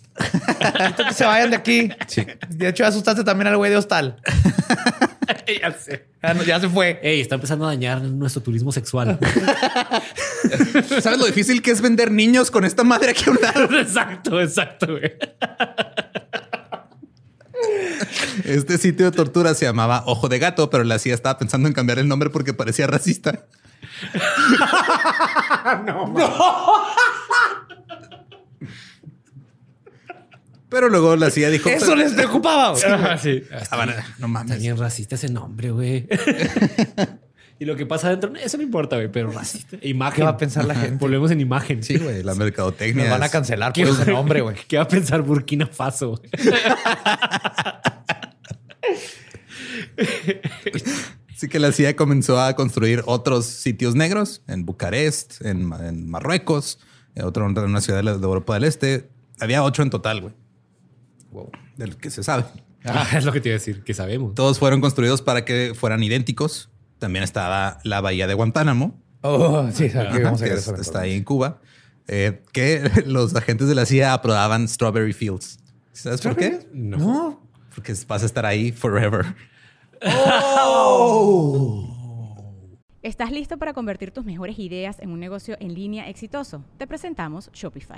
Que se vayan de aquí.
Sí.
De hecho, asustaste también al güey de hostal.
ya sé.
Ya, no- ya se fue.
Ey, está empezando a dañar nuestro turismo sexual.
¿Sabes lo difícil que es vender niños con esta madre aquí a un lado?
exacto, exacto, güey.
Este sitio de tortura se llamaba Ojo de Gato, pero la CIA estaba pensando en cambiar el nombre porque parecía racista. Pero luego la CIA dijo...
Eso les preocupaba.
Ajá, sí.
Ah, no
Está
mames.
bien racista ese nombre, güey. Y lo que pasa adentro, eso no importa, güey, pero racista. Imagen.
¿Qué va a pensar la gente?
Volvemos en imagen.
Sí, güey, la mercadotecnia.
Nos van a cancelar
¿Qué,
por ese nombre, güey.
¿Qué va a pensar Burkina Faso?
Así que la CIA comenzó a construir otros sitios negros en Bucarest, en, en Marruecos, en otro en una ciudad de la- de Europa del Este. Había ocho en total, güey. Del que se sabe.
Ah, es lo que te iba a decir, que sabemos.
Todos fueron construidos para que fueran idénticos. También estaba la bahía de Guantánamo,
Oh, sí, aquí vamos a
que
ir a
es-
eso.
está ahí en Cuba, eh, que los agentes de la CIA aprobaban Strawberry Fields. ¿Sabes por qué?
No.
No.
Porque vas a estar ahí forever.
¿Estás listo para convertir tus mejores ideas en un negocio en línea exitoso? Te presentamos Shopify.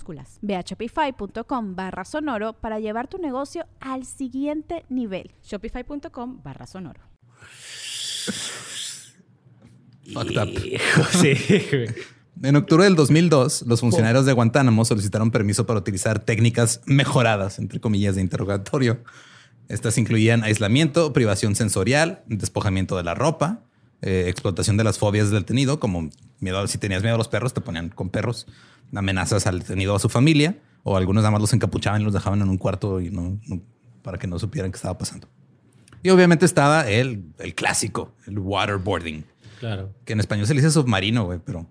Ve a shopify.com barra sonoro para llevar tu negocio al siguiente nivel.
Shopify.com barra sonoro.
Fucked up.
sí.
En octubre del 2002, los funcionarios de Guantánamo solicitaron permiso para utilizar técnicas mejoradas, entre comillas, de interrogatorio. Estas incluían aislamiento, privación sensorial, despojamiento de la ropa, eh, explotación de las fobias del detenido, como miedo a- si tenías miedo a los perros, te ponían con perros, amenazas al detenido o a su familia, o algunos nada más los encapuchaban y los dejaban en un cuarto y no, no- para que no supieran qué estaba pasando. Y obviamente estaba el, el clásico, el waterboarding,
Claro.
que en español se le dice submarino, güey, pero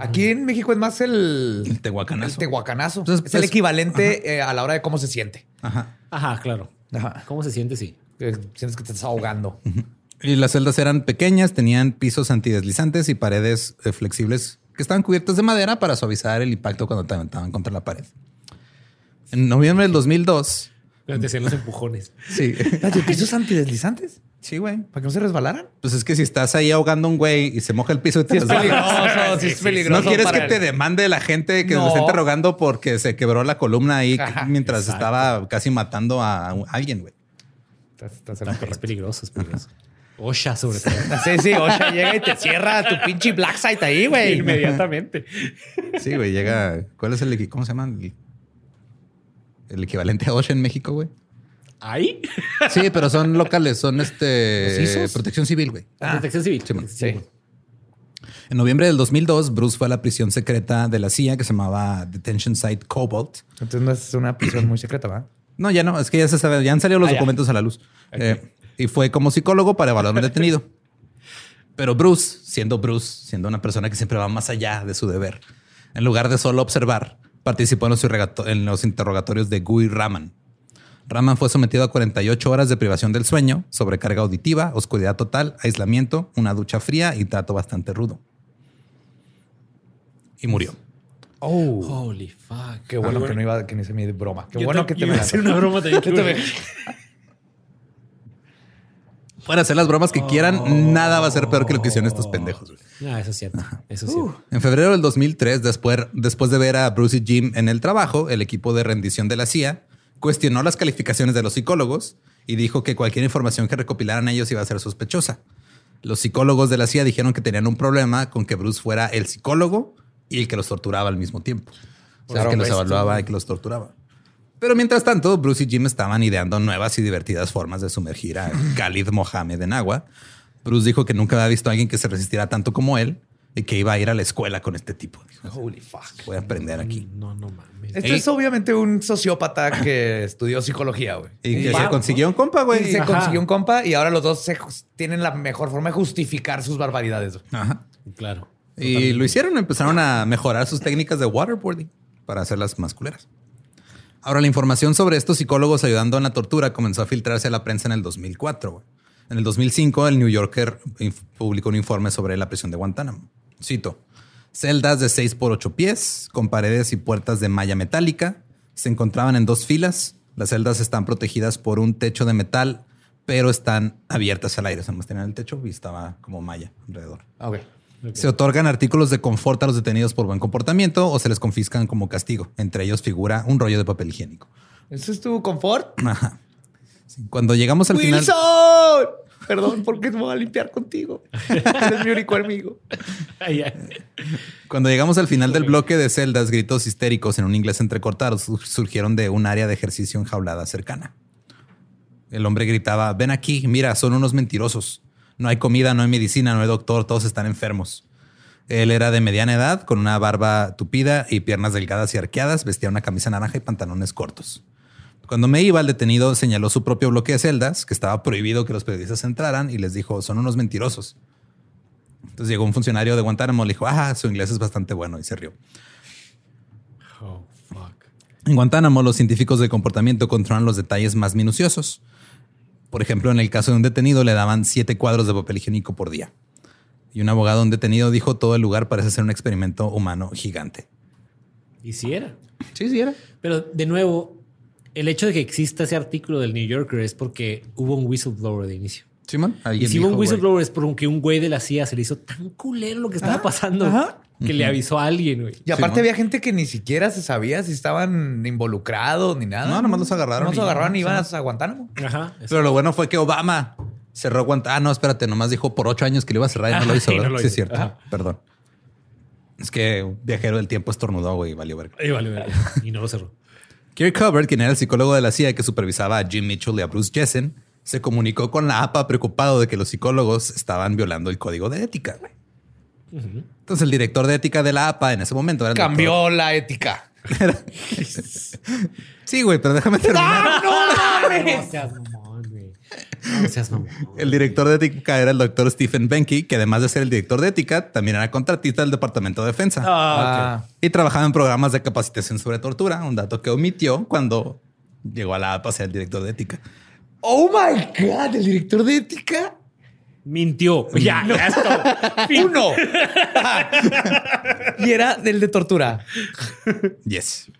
Aquí en México es más el,
el tehuacanazo.
el tehuacanazo.
Entonces,
es el
pues,
equivalente eh, a la hora de cómo se siente.
Ajá.
Ajá, claro.
Ajá.
¿Cómo se siente? Sí.
Que Sientes que te estás ahogando.
Y las celdas eran pequeñas, tenían pisos antideslizantes y paredes eh, flexibles que estaban cubiertas de madera para suavizar el impacto cuando te aventaban contra la pared. En noviembre del 2002.
Pero te hacían los empujones.
Sí.
¿Espérate, ¿Pisos antideslizantes?
Sí, güey.
¿Para que no se resbalaran?
Pues es que si estás ahí ahogando a un güey y se moja el piso y te
Sí, es peligroso, sí, es peligroso.
No quieres que te demande la gente que
No.
lo esté interrogando porque se quebró la columna ahí
Ajá,
mientras
exacto.
estaba casi matando a alguien, güey.
Estás- estás en
Es peligroso, es peligroso. Osha, sobre todo.
Sí, sí, Osha llega y te cierra tu pinche black site ahí, güey.
Inmediatamente.
Sí, güey, llega. ¿Cuál es el ¿Cómo se llama? El, el equivalente a OSHA en México, güey.
¿Ahí?
Sí, pero son locales, son este
¿Los ISOs?
protección civil, güey.
Protección civil.
Sí, man.
Sí.
En noviembre del 2002, Bruce fue a la prisión secreta de la CIA que se llamaba Detention Site Cobalt.
Entonces no es una prisión muy secreta, ¿verdad?
No, ya no, es que ya se sabe, ya han salido los
Ah, ya.
documentos a la luz. Eh, y fue como psicólogo para evaluar al detenido. Pero Bruce, siendo Bruce, siendo una persona que siempre va más allá de su deber, en lugar de solo observar, participó en los, irregato- en los interrogatorios de Guy Raman. Raman fue sometido a 48 horas de privación del sueño, sobrecarga auditiva, oscuridad total, aislamiento, una ducha fría y trato bastante rudo. Y murió.
Oh,
Holy fuck.
qué bueno que no iba, que no hice mi broma. Qué
Yo
bueno
te-
que te me
hacer una broma.
Pueden hacer las bromas que quieran, nada va a ser peor que lo que hicieron estos pendejos. güey.
Ah, eso es cierto. Eso es cierto.
En febrero del 2003, después, después de ver a Bruce y Jim en el trabajo, el equipo de rendición de la CIA cuestionó las calificaciones de los psicólogos y dijo que cualquier información que recopilaran ellos iba a ser sospechosa. Los psicólogos de la CIA dijeron que tenían un problema con que Bruce fuera el psicólogo y el que los torturaba al mismo tiempo. O sea,
Claro,
que los
esto-
evaluaba y que los torturaba. Pero mientras tanto, Bruce y Jim estaban ideando nuevas y divertidas formas de sumergir a Khalid Mohammed en agua. Bruce dijo que nunca había visto a alguien que se resistiera tanto como él y que iba a ir a la escuela con este tipo. Dijo,
Holy fuck.
voy a aprender aquí.
No, no mames.
Este es obviamente un sociópata que estudió psicología, güey.
Y que se consiguió un compa,
y
güey.
se
Ajá.
consiguió un compa y ahora los dos se tienen la mejor forma de justificar sus barbaridades.
Ajá.
Claro.
Y lo hicieron, empezaron a mejorar sus técnicas de waterboarding para hacerlas más culeras. Ahora, la información sobre estos psicólogos ayudando en la tortura comenzó a filtrarse a la prensa en el 2004. güey. En el 2005, el New Yorker publicó un informe sobre la prisión de Guantánamo. Cito, celdas de 6 por 8 pies, con paredes y puertas de malla metálica, se encontraban en dos filas. Las celdas están protegidas por un techo de metal, pero están abiertas al aire. O sea, tenían el techo y estaba como malla alrededor. Se otorgan artículos de confort a los detenidos por buen comportamiento o se les confiscan como castigo. Entre ellos figura un rollo de papel higiénico.
¿Eso es tu confort?
Ajá. Sí, Cuando llegamos al final...
¡Wilson! Perdón, porque me voy a limpiar contigo. Eres mi único amigo.
Cuando llegamos al final del bloque de celdas, gritos histéricos en un inglés entrecortado sur- surgieron de un área de ejercicio enjaulada cercana. El hombre gritaba, ven aquí, mira, son unos mentirosos. No hay comida, no hay medicina, no hay doctor, todos están enfermos. Él era de mediana edad, con una barba tupida y piernas delgadas y arqueadas, vestía una camisa naranja y pantalones cortos. Cuando me iba, el detenido señaló su propio bloque de celdas, que estaba prohibido que los periodistas entraran, y les dijo, son unos mentirosos. Entonces llegó un funcionario de Guantánamo, le dijo, ah, su inglés es bastante bueno, y se rió.
Oh, fuck.
En Guantánamo, los científicos de comportamiento controlan los detalles más minuciosos. Por ejemplo, en el caso de un detenido le daban siete cuadros de papel higiénico por día. Y un abogado, un detenido, dijo todo el lugar parece ser un experimento humano gigante.
Y si era.
Sí, sí era.
Pero de nuevo, el hecho de que exista ese artículo del New Yorker es porque hubo un whistleblower de inicio.
Simón,
Y si hubo un whistleblower es porque un güey de la CIA se le hizo tan culero lo que estaba pasando
ajá.
que le avisó a alguien, güey.
Y aparte
¿no?
había gente que ni siquiera se sabía si estaban involucrados ni nada.
No, nomás los agarraron y
los agarraron y
sí.
iban a Guantánamo.
Ajá.
Pero lo bueno fue que Obama cerró Guantánamo. Ah, no, espérate, nomás dijo por ocho años que lo iba a cerrar y no lo hizo.
y no
sí, es cierto.
Ajá.
Perdón. Es que un viajero del tiempo estornudó, güey, y valió verga.
Ahí vale, vale. Y no lo cerró.
Kirk Hubbard, quien era el psicólogo de la CIA que supervisaba a Jim Mitchell y a Bruce Jessen, se comunicó con la APA preocupado de que los psicólogos estaban violando el código de ética. Entonces el director de ética de la APA en ese momento era el
Cambió la ética.
doctor- Sí, güey, pero déjame terminar.
No seas mamón, güey. No seas mamón.
El director de ética era el doctor Stephen Benke, que además de ser el director de ética, también era contratista del Departamento de Defensa.
Ah, ok.
Y trabajaba en programas de capacitación sobre tortura, un dato que omitió cuando llegó a la APA a ser el director de ética.
Oh my God, el director de ética.
Mintió. Ya, ya es todo.
Uno. y era del de tortura.
Yes.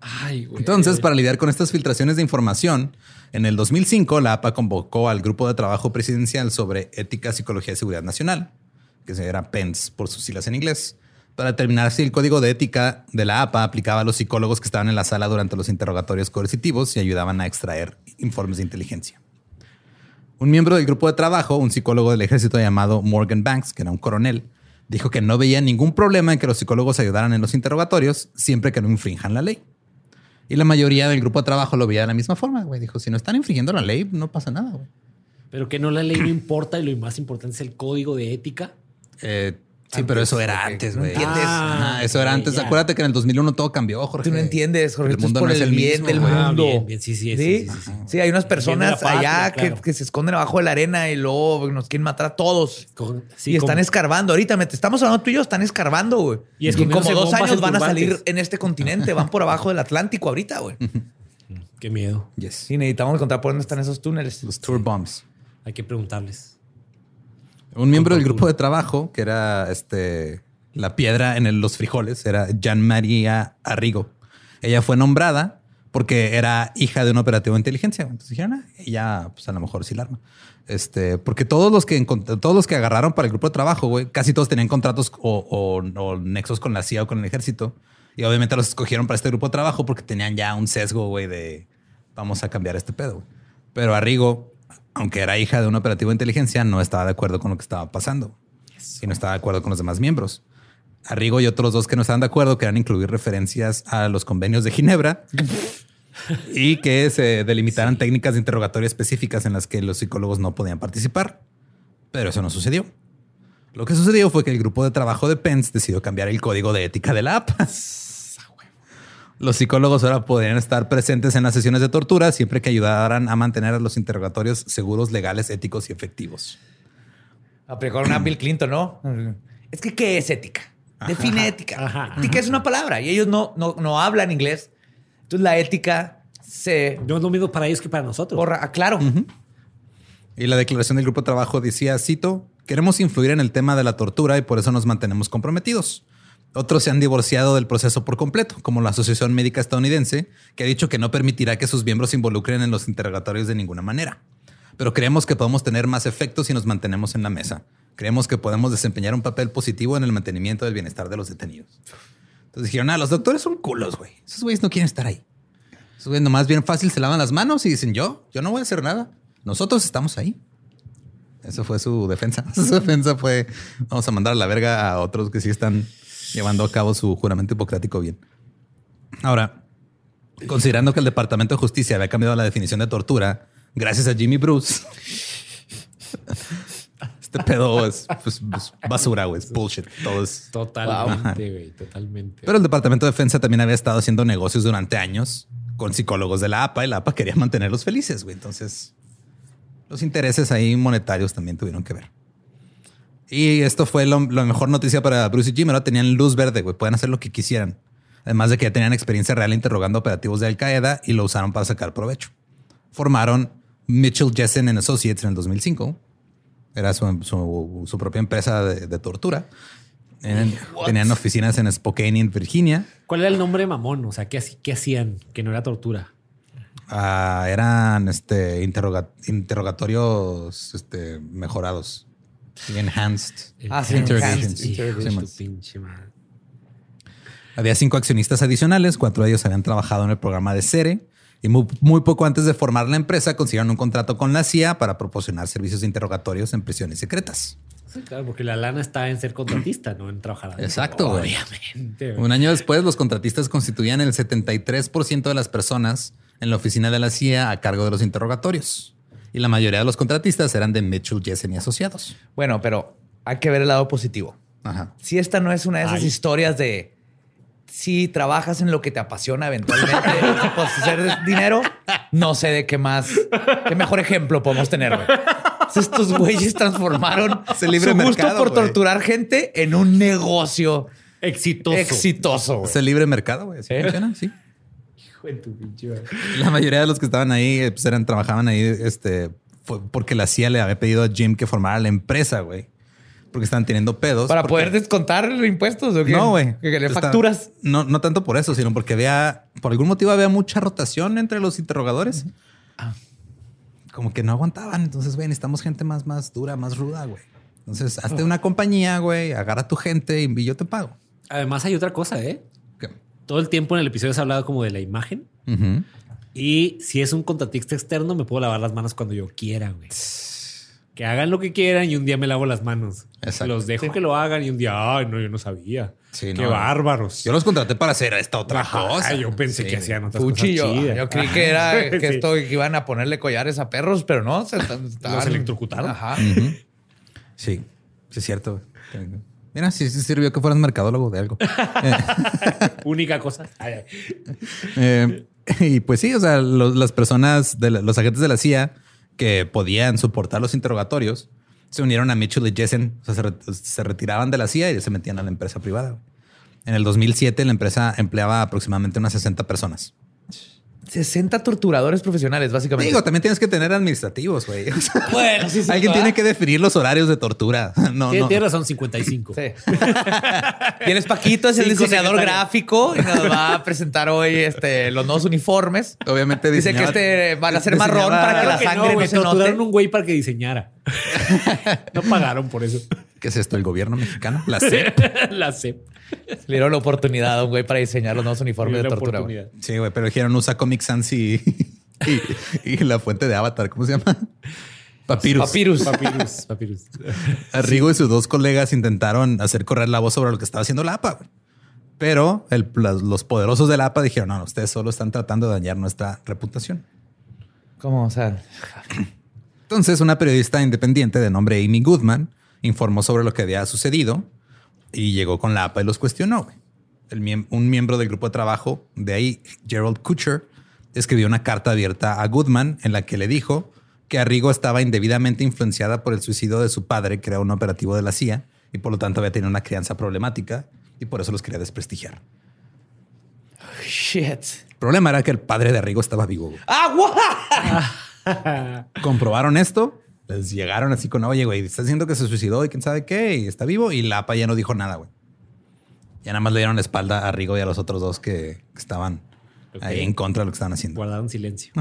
Ay, güey.
Entonces, para lidiar con estas filtraciones de información, en el 2005 la APA convocó al Grupo de Trabajo Presidencial sobre Ética, Psicología y Seguridad Nacional, que se era PENS por sus siglas en inglés, para determinar si el código de ética de la APA aplicaba a los psicólogos que estaban en la sala durante los interrogatorios coercitivos y ayudaban a extraer informes de inteligencia. Un miembro del grupo de trabajo, un psicólogo del ejército llamado Morgan Banks, que era un coronel, dijo que no veía ningún problema en que los psicólogos ayudaran en los interrogatorios siempre que no infrinjan la ley. Y la mayoría del grupo de trabajo lo veía de la misma forma, güey. Dijo, si no están infringiendo la ley, no pasa nada, güey.
Pero que no la ley no importa y lo más importante es el código de ética.
Eh, sí, pero eso era antes, güey.
entiendes.
Ajá, eso era antes.
ya.
Acuérdate que en el 2001 todo cambió, Jorge.
Tú no entiendes, Jorge.
El
es
mundo
por
no es
el
el
bien
mismo,
del
güey.
Ah,
mundo.
bien, bien, sí, sí, sí, sí, sí, sí.
Sí, hay unas personas
patria,
allá que,
claro.
que se esconden abajo de la arena y luego nos quieren matar a todos. Y están
como-
escarbando. Ahorita me te estamos hablando tú y yo, están escarbando, güey.
Y
en
escondiéndose
como dos años van a salir en este continente. Van por abajo del Atlántico ahorita, güey.
Qué miedo.
Yes.
Y necesitamos encontrar por dónde están esos túneles.
Los tour bombs.
Hay que preguntarles.
Un miembro del grupo de trabajo, que era este la piedra en los frijoles era Jan María Arrigo. Ella fue nombrada porque era hija de un operativo de inteligencia. Entonces dijeron, ah, ella, pues a lo mejor sí la arma. Este, porque todos los que todos los que agarraron para el grupo de trabajo, güey, casi todos tenían contratos o, nexos con la CIA o con el ejército. Y obviamente los escogieron para este grupo de trabajo porque tenían ya un sesgo, güey, de vamos a cambiar este pedo. Pero Arrigo, aunque era hija de un operativo de inteligencia, no estaba de acuerdo con lo que estaba pasando. Y no estaba de acuerdo con los demás miembros. Arrigo y otros dos que no estaban de acuerdo querían incluir referencias a los convenios de Ginebra y que se delimitaran técnicas de interrogatorio específicas en las que los psicólogos no podían participar. Pero eso no sucedió. Lo que sucedió fue que el grupo de trabajo de Pence decidió cambiar el código de ética de la APA. Los psicólogos ahora podrían estar presentes en las sesiones de tortura siempre que ayudaran a mantener a los interrogatorios seguros, legales, éticos y efectivos.
Aplicaron a Bill Clinton, ¿no? Es que, ¿qué es ética? Define ética. ética es una palabra y ellos no, no, hablan inglés. Entonces la ética se...
No es lo mismo para ellos que para nosotros.
Ah, claro.
Y la declaración del grupo de trabajo decía, cito, queremos influir en el tema de la tortura y por eso nos mantenemos comprometidos. Otros se han divorciado del proceso por completo, como la Asociación Médica Estadounidense, que ha dicho que no permitirá que sus miembros se involucren en los interrogatorios de ninguna manera. Pero creemos que podemos tener más efectos si nos mantenemos en la mesa. Creemos que podemos desempeñar un papel positivo en el mantenimiento del bienestar de los detenidos. Entonces dijeron, ah, los doctores son culos, güey. Esos güeyes no quieren estar ahí. Esos güeyes nomás bien fácil se lavan las manos y dicen, yo, yo no voy a hacer nada. Nosotros estamos ahí. Eso fue su defensa. Su defensa fue, vamos a mandar a la verga a otros que sí están llevando a cabo su juramento hipocrático bien. Ahora, considerando que el Departamento de Justicia había cambiado la definición de tortura gracias a Jimmy Bruce, este pedo es, pues, basura, güey. Es bullshit. Todo es
totalmente, güey. Totalmente.
Pero el Departamento de Defensa también había estado haciendo negocios durante años con psicólogos de la APA y la APA quería mantenerlos felices, güey. Entonces, los intereses ahí monetarios también tuvieron que ver. Y esto fue la mejor noticia para Bruce y Jim. Ahora tenían luz verde, güey. Pueden hacer lo que quisieran. Además de que ya tenían experiencia real interrogando operativos de Al Qaeda y lo usaron para sacar provecho. Formaron Mitchell Jessen Associates en el 2005 era su, propia empresa de, tortura. tenían oficinas en Spokane, en Virginia.
¿Cuál era el nombre mamón? O sea, ¿qué, hacían que no era tortura?
Ah, eran este, interrogatorios este, mejorados. Enhanced.
Ah, sí, enhanced.
Había cinco accionistas adicionales, cuatro de ellos habían trabajado en el programa de CERE y muy, poco antes de formar la empresa consiguieron un contrato con la CIA para proporcionar servicios de interrogatorios en prisiones secretas.
Sí, claro, porque la lana está en ser contratista, no en trabajar.
Exacto. Obviamente. Un año después, los contratistas constituían el 73% de las personas en la oficina de la CIA a cargo de los interrogatorios. Y la mayoría de los contratistas eran de Mitchell, Jessen y asociados.
Bueno, pero hay que ver el lado positivo. Ajá. Si esta no es una de esas historias de si trabajas en lo que te apasiona eventualmente, pues hacer dinero, no sé de qué más, qué mejor ejemplo podemos tener. Estos güeyes transformaron su gusto por torturar gente en un negocio
exitoso.
Exitoso.
Es el libre mercado, güey. ¿Sí? funciona? Sí. De tu pinche. La mayoría de los que estaban ahí eh, pues eran, trabajaban ahí este, porque la CIA le había pedido a Jim que formara la empresa, güey porque están teniendo pedos.
Para poder descontar los impuestos o qué?
No, güey.
Que le facturas.
No, no tanto por eso, sino porque había, por algún motivo había mucha rotación entre los interrogadores. Ah. Como que no aguantaban. Entonces, güey, necesitamos gente más, más dura, más ruda, güey. Entonces, hazte una compañía, güey, agarra tu gente y yo te pago.
Además, hay otra cosa, ¿eh? Todo el tiempo en el episodio se ha hablado como de la imagen. Y si es un contratista externo, me puedo lavar las manos cuando yo quiera, güey que hagan lo que quieran y un día me lavo las manos. Los dejo que lo hagan y un día, ay, no, yo no sabía. Qué bárbaros.
Yo los contraté para hacer esta otra cosa.
Yo pensé que hacían otras
Cuchillo. cosas Yo creí que era que esto que iban a ponerle collares a perros, pero no. Se,
los electrocutaron.
Ajá. Sí, sí es cierto. Mira, sí, sí sirvió que fueras mercadólogo de algo.
Única cosa.
Eh, y pues sí, o sea, las personas, de los agentes de la CIA que podían soportar los interrogatorios, se unieron a Mitchell y Jessen, o sea, se, retiraban de la CIA y se metían a la empresa privada. En el 2007 la empresa empleaba aproximadamente unas 60 personas.
60 torturadores profesionales, básicamente.
Digo, también tienes que tener administrativos, güey.
bueno, sí, sí.
Alguien tiene que definir los horarios de tortura. No,
Tiene,
no.
tiene razón, 55.
Sí. Tienes Paquito, es el diseñador gráfico y nos va a presentar hoy este, los nuevos uniformes.
Obviamente
Dice que este van a ser marrón para que la sangre no,
güey,
se
torturaron
note.
un güey para que diseñara. no pagaron por eso.
¿Qué es esto? ¿El gobierno mexicano? La CEP.
la CEP.
Le dieron la oportunidad a un güey para diseñar los nuevos uniformes de tortura. güey.
Sí, güey, pero dijeron usa Comic Sans y, y, y la fuente de Avatar. ¿Cómo se llama? Papyrus.
Papyrus.
Papyrus. Papyrus.
Rigo y sus dos colegas intentaron hacer correr la voz sobre lo que estaba haciendo la APA. güey. Pero el- los poderosos de la APA dijeron, no, ustedes solo están tratando de dañar nuestra reputación.
¿Cómo? O sea,
Entonces, una periodista independiente de nombre Amy Goodman informó sobre lo que había sucedido y llegó con la APA y los cuestionó. El un miembro del grupo de trabajo de ahí, Gerald Kutcher, escribió una carta abierta a Goodman en la que le dijo que Arrigo estaba indebidamente influenciada por el suicidio de su padre, que era un operativo de la CIA, y por lo tanto había tenido una crianza problemática y por eso los quería desprestigiar.
shit.
El problema era que el padre de Arrigo estaba vivo.
¡Ah,
comprobaron esto, les llegaron así con, oye, güey, está diciendo que se suicidó y quién sabe qué, y está vivo, y la APA ya no dijo nada, güey. Ya nada más le dieron la espalda a Rigo y a los otros dos que, que estaban ahí en contra de lo que estaban haciendo.
Guardaron silencio.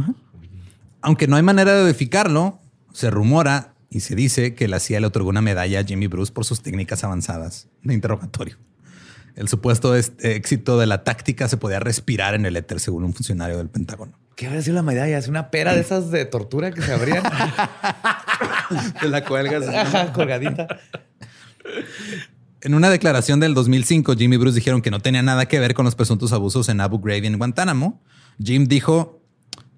Aunque no hay manera de verificarlo, se rumora y se dice que la CIA le otorgó una medalla a Jimmy Bruce por sus técnicas avanzadas de interrogatorio. El supuesto est- éxito de la táctica se podía respirar en el éter, según un funcionario del Pentágono.
¿Qué habría sido la medalla? ¿Es una pera de esas de tortura que se abrían?
Te la cuelgas.
Ajá, colgadita.
En una declaración del 2005, Jimmy y Bruce dijeron que no tenía nada que ver con los presuntos abusos en Abu Ghraib y en Guantánamo. Jim dijo,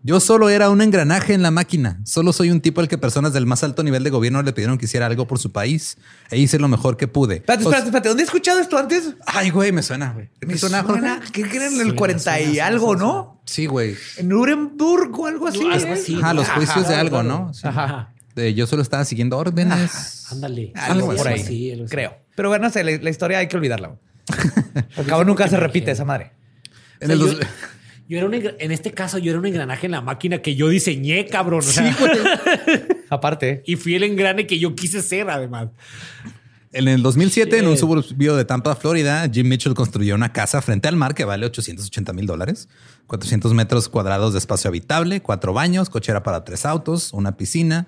yo solo era un engranaje en la máquina. Solo soy un tipo al que personas del más alto nivel de gobierno le pidieron que hiciera algo por su país e hice lo mejor que pude.
Espérate, espérate, espérate. ¿Dónde he escuchado esto antes?
Ay, güey, me suena, güey. Me, suena, Jorge?
¿Qué creen en el
Suena,
40 y
suena,
algo,
suena,
no?
Sí, güey.
En Nuremberg o algo así.
algo así.
Ajá, los juicios de algo. ¿no? Sí.
Ajá.
Yo solo estaba siguiendo órdenes.
Ándale.
Algo
Sí,
por ahí.
sí, algo
creo. Pero bueno, no sé, la, la historia hay que olvidarla. cabo nunca se repite esa madre.
En
O
el
sea,
dos-
yo, yo era un en este caso, yo era un engranaje en la máquina que yo diseñé, cabrón. O sea,
Aparte,
y fui el engrane que yo quise ser, además.
En el 2007, en un suburbio de Tampa, Florida, Jim Mitchell construyó una casa frente al mar que vale 880 mil dólares, 400 metros cuadrados de espacio habitable, cuatro baños, cochera para tres autos, una piscina,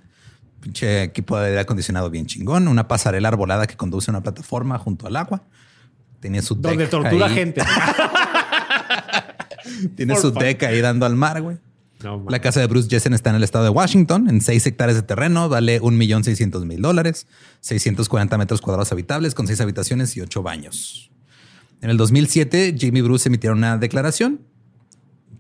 pinche equipo de aire acondicionado bien chingón, una pasarela arbolada que conduce a una plataforma junto al agua. Tiene su
Donde
deck
tortura
ahí.
gente.
Tiene
Por
su
favor.
deck ahí dando al mar, güey.
No.
La casa de Bruce Jessen está en el estado de Washington, en 6 hectáreas de terreno, vale 1.600.000 dólares, 640 metros cuadrados habitables con 6 habitaciones y 8 baños. En el 2007, Jimmy Bruce emitieron una declaración.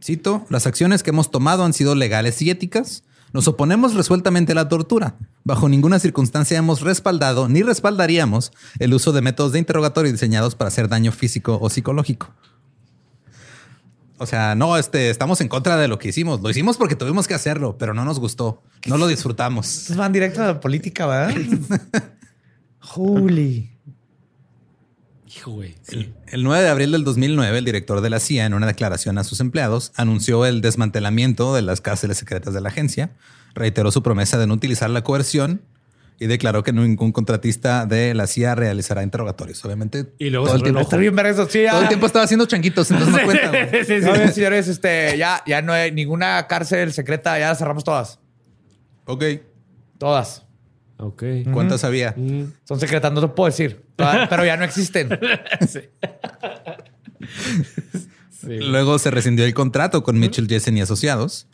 Cito, las acciones que hemos tomado han sido legales y éticas. Nos oponemos resueltamente a la tortura. Bajo ninguna circunstancia hemos respaldado ni respaldaríamos el uso de métodos de interrogatorio diseñados para hacer daño físico o psicológico. O sea, no, este, estamos en contra de lo que hicimos. Lo hicimos porque tuvimos que hacerlo, pero no nos gustó. No lo disfrutamos.
van directo a la política, ¿verdad? Holy.
Hijo, güey. Sí.
El 9 de abril del 2009, el director de la CIA, en una declaración a sus empleados, anunció el desmantelamiento de las cárceles secretas de la agencia, reiteró su promesa de no utilizar la coerción y declaró que ningún contratista de la CIA realizará interrogatorios. Obviamente,
Y luego
todo, el tiempo,
ojo.
Está bien ver eso. Sí, ya.
todo el tiempo estaba haciendo changuitos, entonces no cuenta.
Sí, sí, sí.
No, bien, señores, este, ya, ya no hay ninguna cárcel secreta. Ya las cerramos todas.
Ok.
Todas.
Ok.
¿Cuántas había?
Mm.
Son secretas, no te puedo decir. Todas- Pero ya no existen.
Sí. Sí.
Luego se rescindió el contrato con Mitchell Jessen y asociados.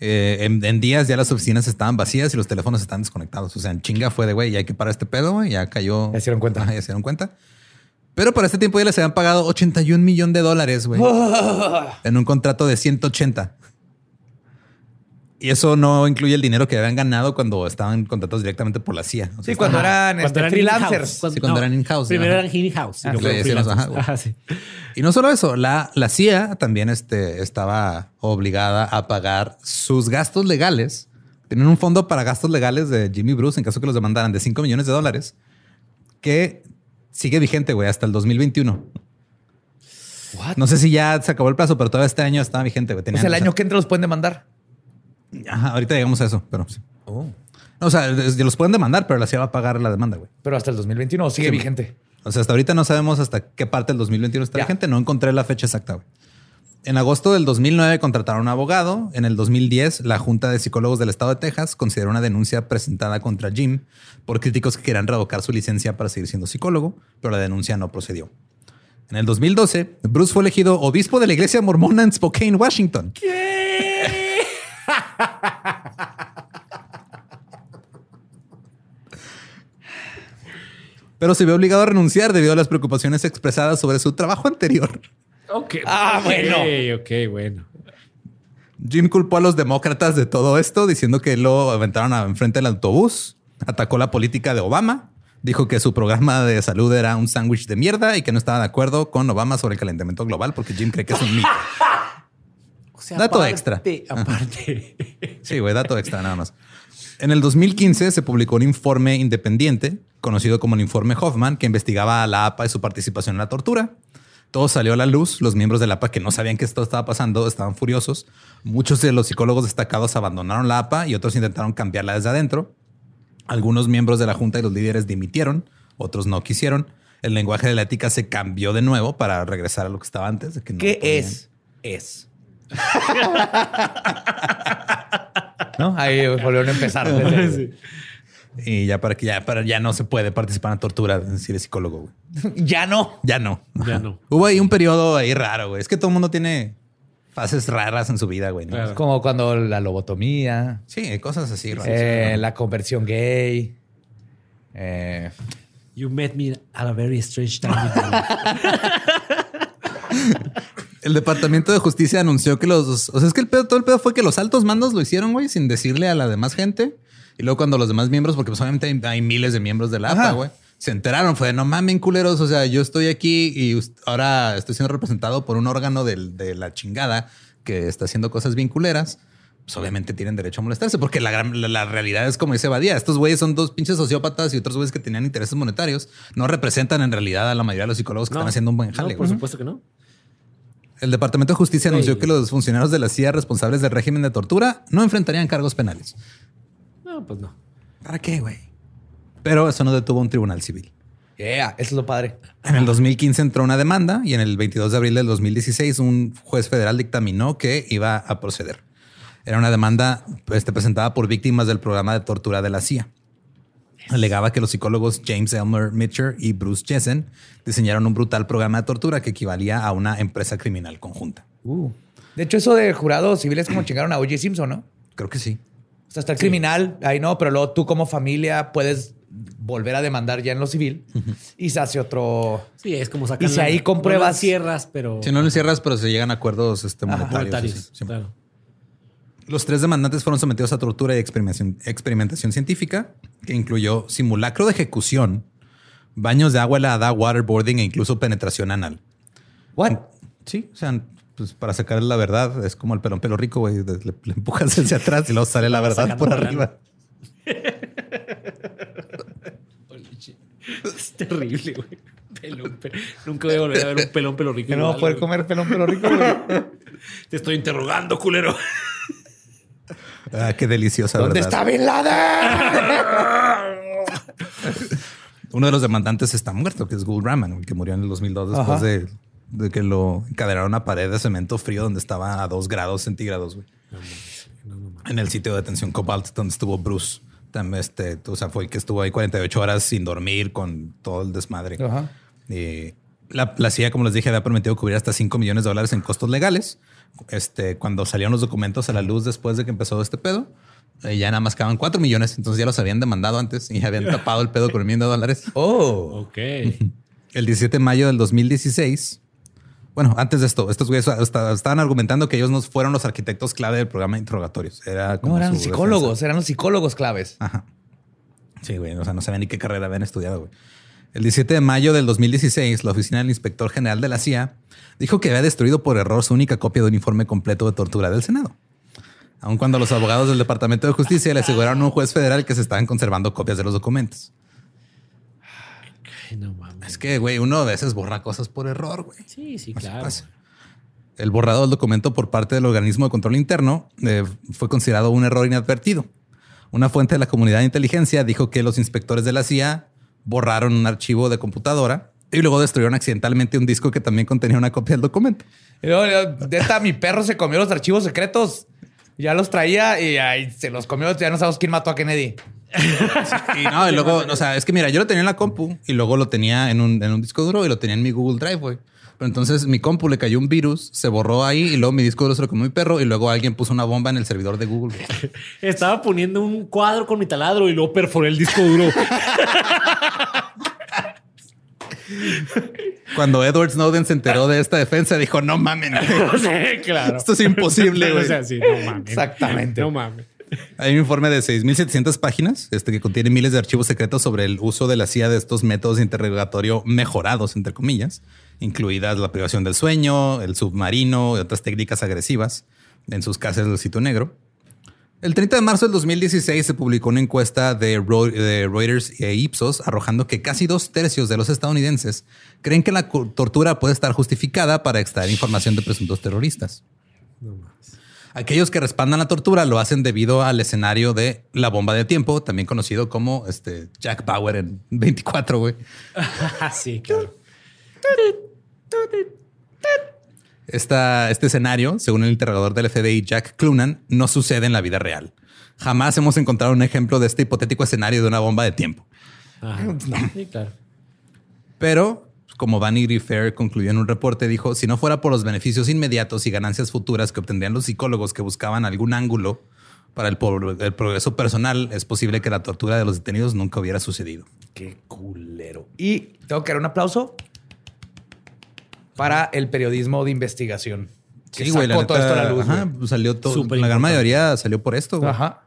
Eh, en, en días ya las oficinas estaban vacías y los teléfonos estaban desconectados. O sea, en chinga fue de güey, ya hay que parar este pedo, ya cayó.
Ya se dieron cuenta.
Ajá, ya se dieron cuenta. Pero para este tiempo ya les habían pagado 81 millones de dólares, güey, en un contrato de 180. Y eso no incluye el dinero que habían ganado cuando estaban contratados directamente por la CIA. O sea,
Sí, cuando eran,
Cuando
este,
eran
freelancers.
Sí, cuando eran in-house,
Primero
ajá.
eran in-house. y
Ah, sí, sí. Y no solo eso, la, la CIA también este, estaba obligada a pagar sus gastos legales. Tienen un fondo para gastos legales de Jimmy Bruce en caso que los demandaran de 5 millones de dólares, que sigue vigente, güey, hasta el 2021. No sé si ya se acabó el plazo, pero todavía este año estaba vigente. Güey.
O sea, el año que entra los pueden demandar.
Ajá, ahorita llegamos a eso, pero sí. Oh. o sea, los pueden demandar, pero la CIA va a pagar la demanda, güey.
Pero hasta el 2021 sigue vigente.
O sea, hasta ahorita no sabemos hasta qué parte del 2021 está vigente. No encontré la fecha exacta, güey. En agosto del 2009 contrataron a un abogado. En el 2010, la Junta de Psicólogos del Estado de Texas consideró una denuncia presentada contra Jim por críticos que querían revocar su licencia para seguir siendo psicólogo, pero la denuncia no procedió. En el 2012, Bruce fue elegido obispo de la iglesia mormona en Spokane, Washington. ¿Qué? Pero se vio obligado a renunciar debido a las preocupaciones expresadas sobre su trabajo anterior.
Ok. Ah, bueno. Ok, bueno.
Jim culpó a los demócratas de todo esto, diciendo que lo aventaron enfrente del autobús, atacó la política de Obama, dijo que su programa de salud era un sándwich de mierda y que no estaba de acuerdo con Obama sobre el calentamiento global porque Jim cree que es un mito. Sea, dato extra. Aparte. Sí, güey, dato extra nada más. En el 2015 se publicó un informe independiente, conocido como el informe Hoffman, que investigaba a la APA y su participación en la tortura. Todo salió a la luz. Los miembros de la APA que no sabían que esto estaba pasando estaban furiosos. Muchos de los psicólogos destacados abandonaron la APA y otros intentaron cambiarla desde adentro. Algunos miembros de la Junta y los líderes dimitieron, otros no quisieron. El lenguaje de la ética se cambió de nuevo para regresar a lo que estaba antes. De que
¿Qué es? Es. ¿No? Ahí volvieron a empezar.
Y ya para que ya, para ya no se puede participar en tortura, si eres psicólogo.
ya no.
Ya no. Ya no. Hubo ahí un periodo ahí raro, güey. Es que todo el mundo tiene fases raras en su vida, güey.
Como cuando la lobotomía.
Sí, cosas así.
Eh, la conversión gay.
Eh, you met me at a very strange time.
El Departamento de Justicia anunció que los... O sea, es que el pedo, todo el pedo fue que los altos mandos lo hicieron, güey, sin decirle a la demás gente. Y luego cuando los demás miembros, porque pues obviamente hay, miles de miembros de la APA, güey, se enteraron, fue de no mamen culeros, o sea, yo estoy aquí y ahora estoy siendo representado por un órgano de, la chingada que está haciendo cosas bien culeras. Pues obviamente tienen derecho a molestarse, porque la, la, realidad es como dice Badía. Estos güeyes son dos pinches sociópatas y otros güeyes que tenían intereses monetarios. No representan en realidad a la mayoría de los psicólogos que están haciendo un buen jale.
No, por supuesto que no.
El Departamento de Justicia anunció que los funcionarios de la CIA responsables del régimen de tortura no enfrentarían cargos penales.
No, pues no.
¿Para qué, güey? Pero eso no detuvo un tribunal civil.
Yeah, eso es lo padre.
En el 2015 entró una demanda y en el 22 de abril del 2016 un juez federal dictaminó que iba a proceder. Era una demanda este, presentada por víctimas del programa de tortura de la CIA. Alegaba que los psicólogos James Elmer Mitchell y Bruce Jessen diseñaron un brutal programa de tortura que equivalía a una empresa criminal conjunta.
Uh. De hecho, eso de jurados civiles como chingaron a O.J. Simpson, ¿no?
Creo que sí.
O sea, está el criminal, ahí no, pero luego tú como familia puedes volver a demandar ya en lo civil y se hace otro.
Sí, es como sacar.
Y si ahí compruebas.
cierras, pero.
Si no lo cierras, pero se llegan a acuerdos este, monetarios. Los tres demandantes fueron sometidos a tortura y experimentación, experimentación científica, que incluyó simulacro de ejecución, baños de agua helada, waterboarding e incluso penetración anal.
¿What?
Sí, o sea, pues para sacar la verdad es como el pelón pelo rico, güey. Le, empujas hacia atrás y luego sale la verdad por arriba.
es terrible, güey. Pelón, Nunca voy a volver a ver un pelón pelo rico.
no va a poder comer pelón pelo rico, güey.
Te estoy interrogando, culero.
Ah, qué deliciosa
¿Dónde está Bin
Uno de los demandantes está muerto, que es Gould Raman, que murió en el 2002 después de de que lo encadenaron a una pared de cemento frío donde estaba a dos grados centígrados, en el sitio de detención Cobalt, donde estuvo Bruce. También, este, o sea, fue el que estuvo ahí 48 horas sin dormir con todo el desmadre. Y la, la, CIA, como les dije, había prometido cubrir hasta 5 millones de dólares en costos legales. Este, cuando salieron los documentos a la luz después de que empezó este pedo, eh, ya nada más quedaban 4 millones. Entonces ya los habían demandado antes y habían tapado el pedo con el millón de dólares.
Oh, ok.
El 17 de mayo del 2016, bueno, antes de esto, estos güeyes estaban argumentando que ellos no fueron los arquitectos clave del programa de interrogatorios. Era
no, eran psicólogos, eran los psicólogos claves.
Ajá. Sí, güey. O sea, no sabían ni qué carrera habían estudiado, güey. El 17 de mayo del 2016, la oficina del inspector general de la CIA dijo que había destruido por error su única copia de un informe completo de tortura del Senado. Aun cuando los abogados del Departamento de Justicia le aseguraron a un juez federal que se estaban conservando copias de los documentos.
no mames.
Es que, güey, uno a veces borra cosas por error, güey.
Sí, sí, claro.
El borrado del documento por parte del organismo de control interno eh, fue considerado un error inadvertido. Una fuente de la comunidad de inteligencia dijo que los inspectores de la CIA borraron un archivo de computadora y luego destruyeron accidentalmente un disco que también contenía una copia del documento.
Y luego, de esta, mi perro se comió los archivos secretos. Ya los traía y ahí se los comió. Ya no sabemos quién mató a Kennedy.
y no, y luego, o sea, es que mira, yo lo tenía en la compu y luego lo tenía en un, en un disco duro y lo tenía en mi Google Drive, güey. Pero entonces mi compu le cayó un virus, se borró ahí y luego mi disco duro se lo comió mi perro y luego alguien puso una bomba en el servidor de Google.
Estaba poniendo un cuadro con mi taladro y luego perforé el disco duro.
Cuando Edward Snowden se enteró de esta defensa, dijo: No mames.
claro.
Esto es imposible.
o sea, sí, no mames.
Exactamente.
No mames.
Hay un informe de 6.700 páginas este, que contiene miles de archivos secretos sobre el uso de la CIA de estos métodos de interrogatorio mejorados, entre comillas, incluidas la privación del sueño, el submarino y otras técnicas agresivas en sus casas del sitio negro. El 30 de marzo del 2016 se publicó una encuesta de, Reuters e Ipsos arrojando que casi dos tercios de los estadounidenses creen que la tortura puede estar justificada para extraer información de presuntos terroristas. Aquellos que respaldan la tortura lo hacen debido al escenario de la bomba de tiempo, también conocido como este Jack Bauer en 24, güey.
sí, claro.
Este escenario, según el interrogador del FBI Jack Clunan, no sucede en la vida real. Jamás hemos encontrado un ejemplo de este hipotético escenario de una bomba de tiempo. Sí, claro. Pero, como Vanity Fair concluyó en un reporte, dijo, si no fuera por los beneficios inmediatos y ganancias futuras que obtendrían los psicólogos que buscaban algún ángulo para el, el progreso personal, es posible que la tortura de los detenidos nunca hubiera sucedido.
Qué culero. Y tengo que dar un aplauso para el periodismo de investigación.
Sí, güey, todo esto a la luz. Ajá, pues salió todo. la gran mayoría salió por esto, güey. Ajá.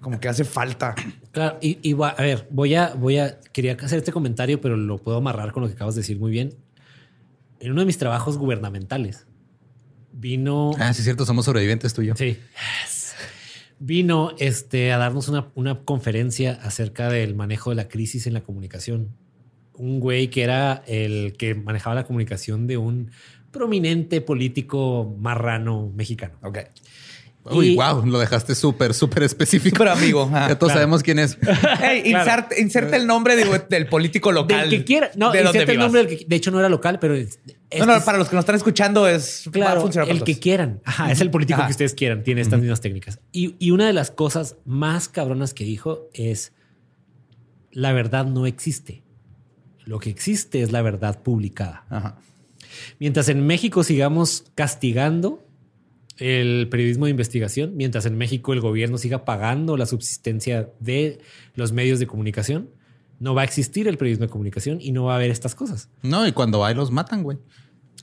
Como que hace falta.
Claro, y, a ver, voy a, voy a, quería hacer este comentario, pero lo puedo amarrar con lo que acabas de decir muy bien. En uno de mis trabajos gubernamentales vino.
Ah, sí, es cierto, somos sobrevivientes tú y yo.
Sí. Vino este, a darnos una, una conferencia acerca del manejo de la crisis en la comunicación un güey que era el que manejaba la comunicación de un prominente político marrano mexicano.
Ok. Uy, wow, lo dejaste súper, súper específico.
Pero amigo.
ya todos sabemos quién es.
hey, inserte, el nombre del político local.
Del que quiera. No, de el nombre del que, de hecho no era local, pero.
no, no, para los que nos están escuchando es.
Claro, el que quieran. Ajá, es el político que ustedes quieran. Tiene estas mismas técnicas. Y, y una de las cosas más cabronas que dijo es: la verdad no existe. Lo que existe es la verdad publicada. Mientras en México sigamos castigando el periodismo de investigación, mientras en México el gobierno siga pagando la subsistencia de los medios de comunicación, no va a existir el periodismo de comunicación y no va a haber estas cosas.
No, y cuando hay los matan, güey.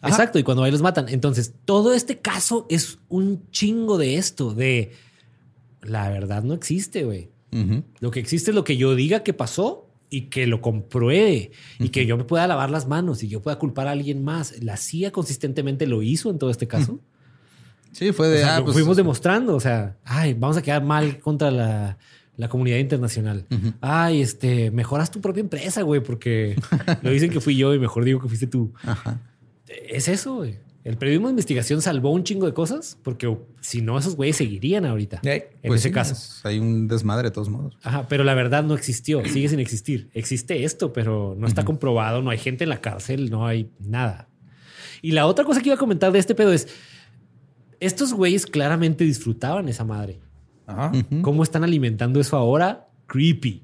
Exacto, y cuando hay los matan. Entonces, todo este caso es un chingo de esto, de la verdad no existe, güey. Lo que existe es lo que yo diga que pasó y que lo compruebe y que yo me pueda lavar las manos y yo pueda culpar a alguien más. La CIA consistentemente lo hizo en todo este caso.
Sí, fue de...
Ah, pues, fuimos demostrando, o sea, ay, vamos a quedar mal contra la, comunidad internacional. Ay, este, mejoras tu propia empresa, güey, porque lo dicen que fui yo y mejor digo que fuiste tú. Es eso, güey. El periodismo de investigación salvó un chingo de cosas porque si no, esos güeyes seguirían ahorita. en pues ese caso.
Hay un desmadre de todos modos.
Ajá, pero la verdad no existió, sigue sin existir. Existe esto, pero no está comprobado, no hay gente en la cárcel, no hay nada. Y la otra cosa que iba a comentar de este pedo es: estos güeyes claramente disfrutaban esa madre. Ajá. ¿Cómo están alimentando eso ahora? Creepy.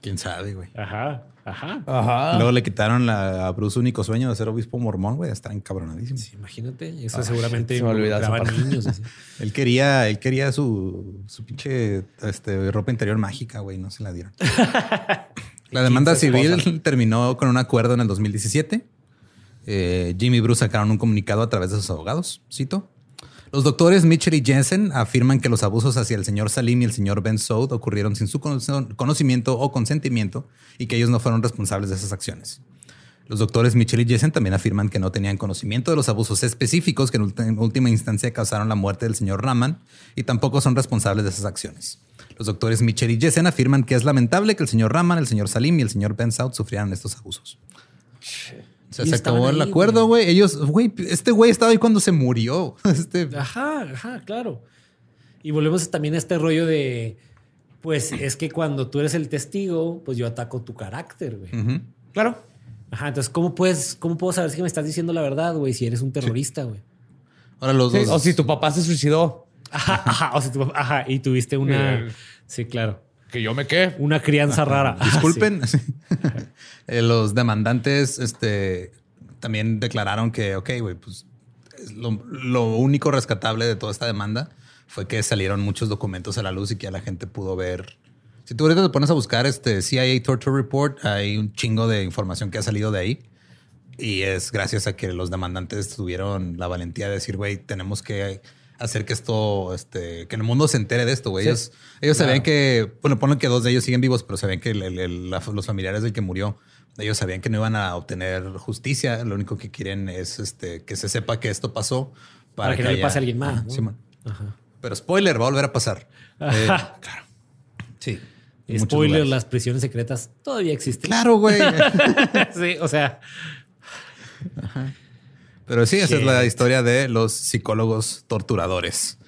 Quién sabe, güey.
Ajá. Ajá.
Ajá. Luego le quitaron la, a Bruce único sueño de ser obispo mormón, güey. Está encabronadísimo.
Sí, imagínate. Eso seguramente se niños.
él quería, él quería su, su pinche este, ropa interior mágica, güey. No se la dieron. la demanda civil terminó con un acuerdo en el 2017. Eh, Jimmy y Bruce sacaron un comunicado a través de sus abogados. Cito. Los doctores Mitchell y Jensen afirman que los abusos hacia el señor Salim y el señor Ben Soud ocurrieron sin su conocimiento o consentimiento y que ellos no fueron responsables de esas acciones. Los doctores Mitchell y Jessen también afirman que no tenían conocimiento de los abusos específicos que en última instancia causaron la muerte del señor Raman y tampoco son responsables de esas acciones. Los doctores Mitchell y Jessen afirman que es lamentable que el señor Raman, el señor Salim y el señor Ben South sufrieran estos abusos. Se acabó el acuerdo, güey. Ellos, güey, este güey estaba ahí cuando se murió. Este...
Ajá, ajá, claro. Y volvemos también a este rollo de, pues es que cuando tú eres el testigo, pues yo ataco tu carácter, güey.
Claro.
Ajá, entonces, ¿cómo puedes, cómo puedo saber si me estás diciendo la verdad, güey? Si eres un terrorista, güey.
Ahora los dos. O si tu papá se suicidó.
Ajá, ajá, o si tu papá, ajá, y tuviste una. Sí, claro.
Que yo me qué.
Una crianza rara.
Disculpen. Eh, los demandantes, este, también declararon que, ok, güey, pues lo, lo único rescatable de toda esta demanda fue que salieron muchos documentos a la luz y que ya la gente pudo ver si tú ahorita te pones a buscar este CIA Torture Report, hay un chingo de información que ha salido de ahí. Y es gracias a que los demandantes tuvieron la valentía de decir, güey, tenemos que hacer que esto, este, que el mundo se entere de esto, güey. Ellos, ellos sabían que, bueno, ponen que dos de ellos siguen vivos, pero sabían que los familiares del que murió, ellos sabían que no iban a obtener justicia. Lo único que quieren es este, que se sepa que esto pasó
para, que, no le pase a alguien más.
Pero spoiler, va a volver a pasar. Eh,
claro. Sí. Spoiler, las prisiones secretas todavía existen.
Claro, güey.
sí, o sea.
Pero sí, esa es la historia de los psicólogos torturadores.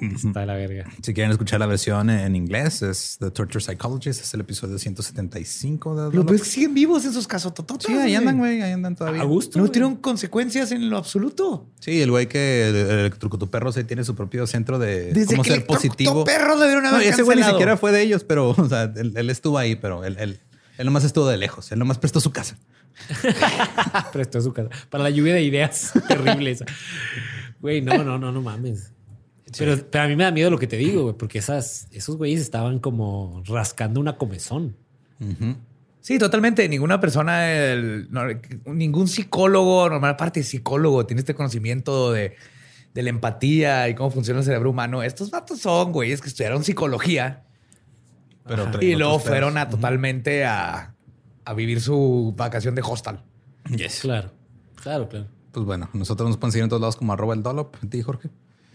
Está la verga.
Si quieren escuchar la versión en inglés, es The Torture Psychologist, es el episodio 175
de. Lo que siguen vivos esos casos tototos.
Sí, ahí andan, güey, ahí andan todavía. A
gusto. No tienen consecuencias en lo absoluto.
Sí, el güey que el, truco tu perro se tiene su propio centro de Desde cómo que ser positivo.
perro debieron haber no,
ese güey ni siquiera fue de ellos, pero o sea, él, estuvo ahí, pero él, él, él nomás estuvo de lejos. Él nomás prestó su casa.
prestó su casa. Para la lluvia de ideas terribles. Güey, no, no, no, no mames. Pero, a mí me da miedo lo que te digo, güey, porque esas, esos güeyes estaban como rascando una comezón.
Sí, totalmente. Ninguna persona, ningún psicólogo, normal, aparte de psicólogo, tiene este conocimiento de, la empatía y cómo funciona el cerebro humano. Estos vatos son güeyes que estudiaron psicología. Pero y luego fueron a totalmente a, a, vivir su vacación de hostal.
Yes. Claro, claro, claro.
Pues bueno, nosotros nos pueden seguir en todos lados como arroba el dolop. ¿A Jorge?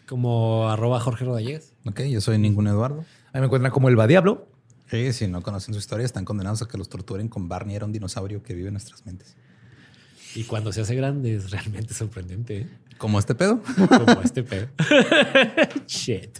Como arroba Jorge Rodallegues.
Ok, yo soy ningún Eduardo.
Ahí me encuentran como el Diablo.
Sí, si no conocen su historia, están condenados a que los torturen con Barney, era un dinosaurio que vive en nuestras mentes.
Y cuando se hace grande es realmente sorprendente. ¿eh?
¿Como este pedo?
Como este pedo. Shit.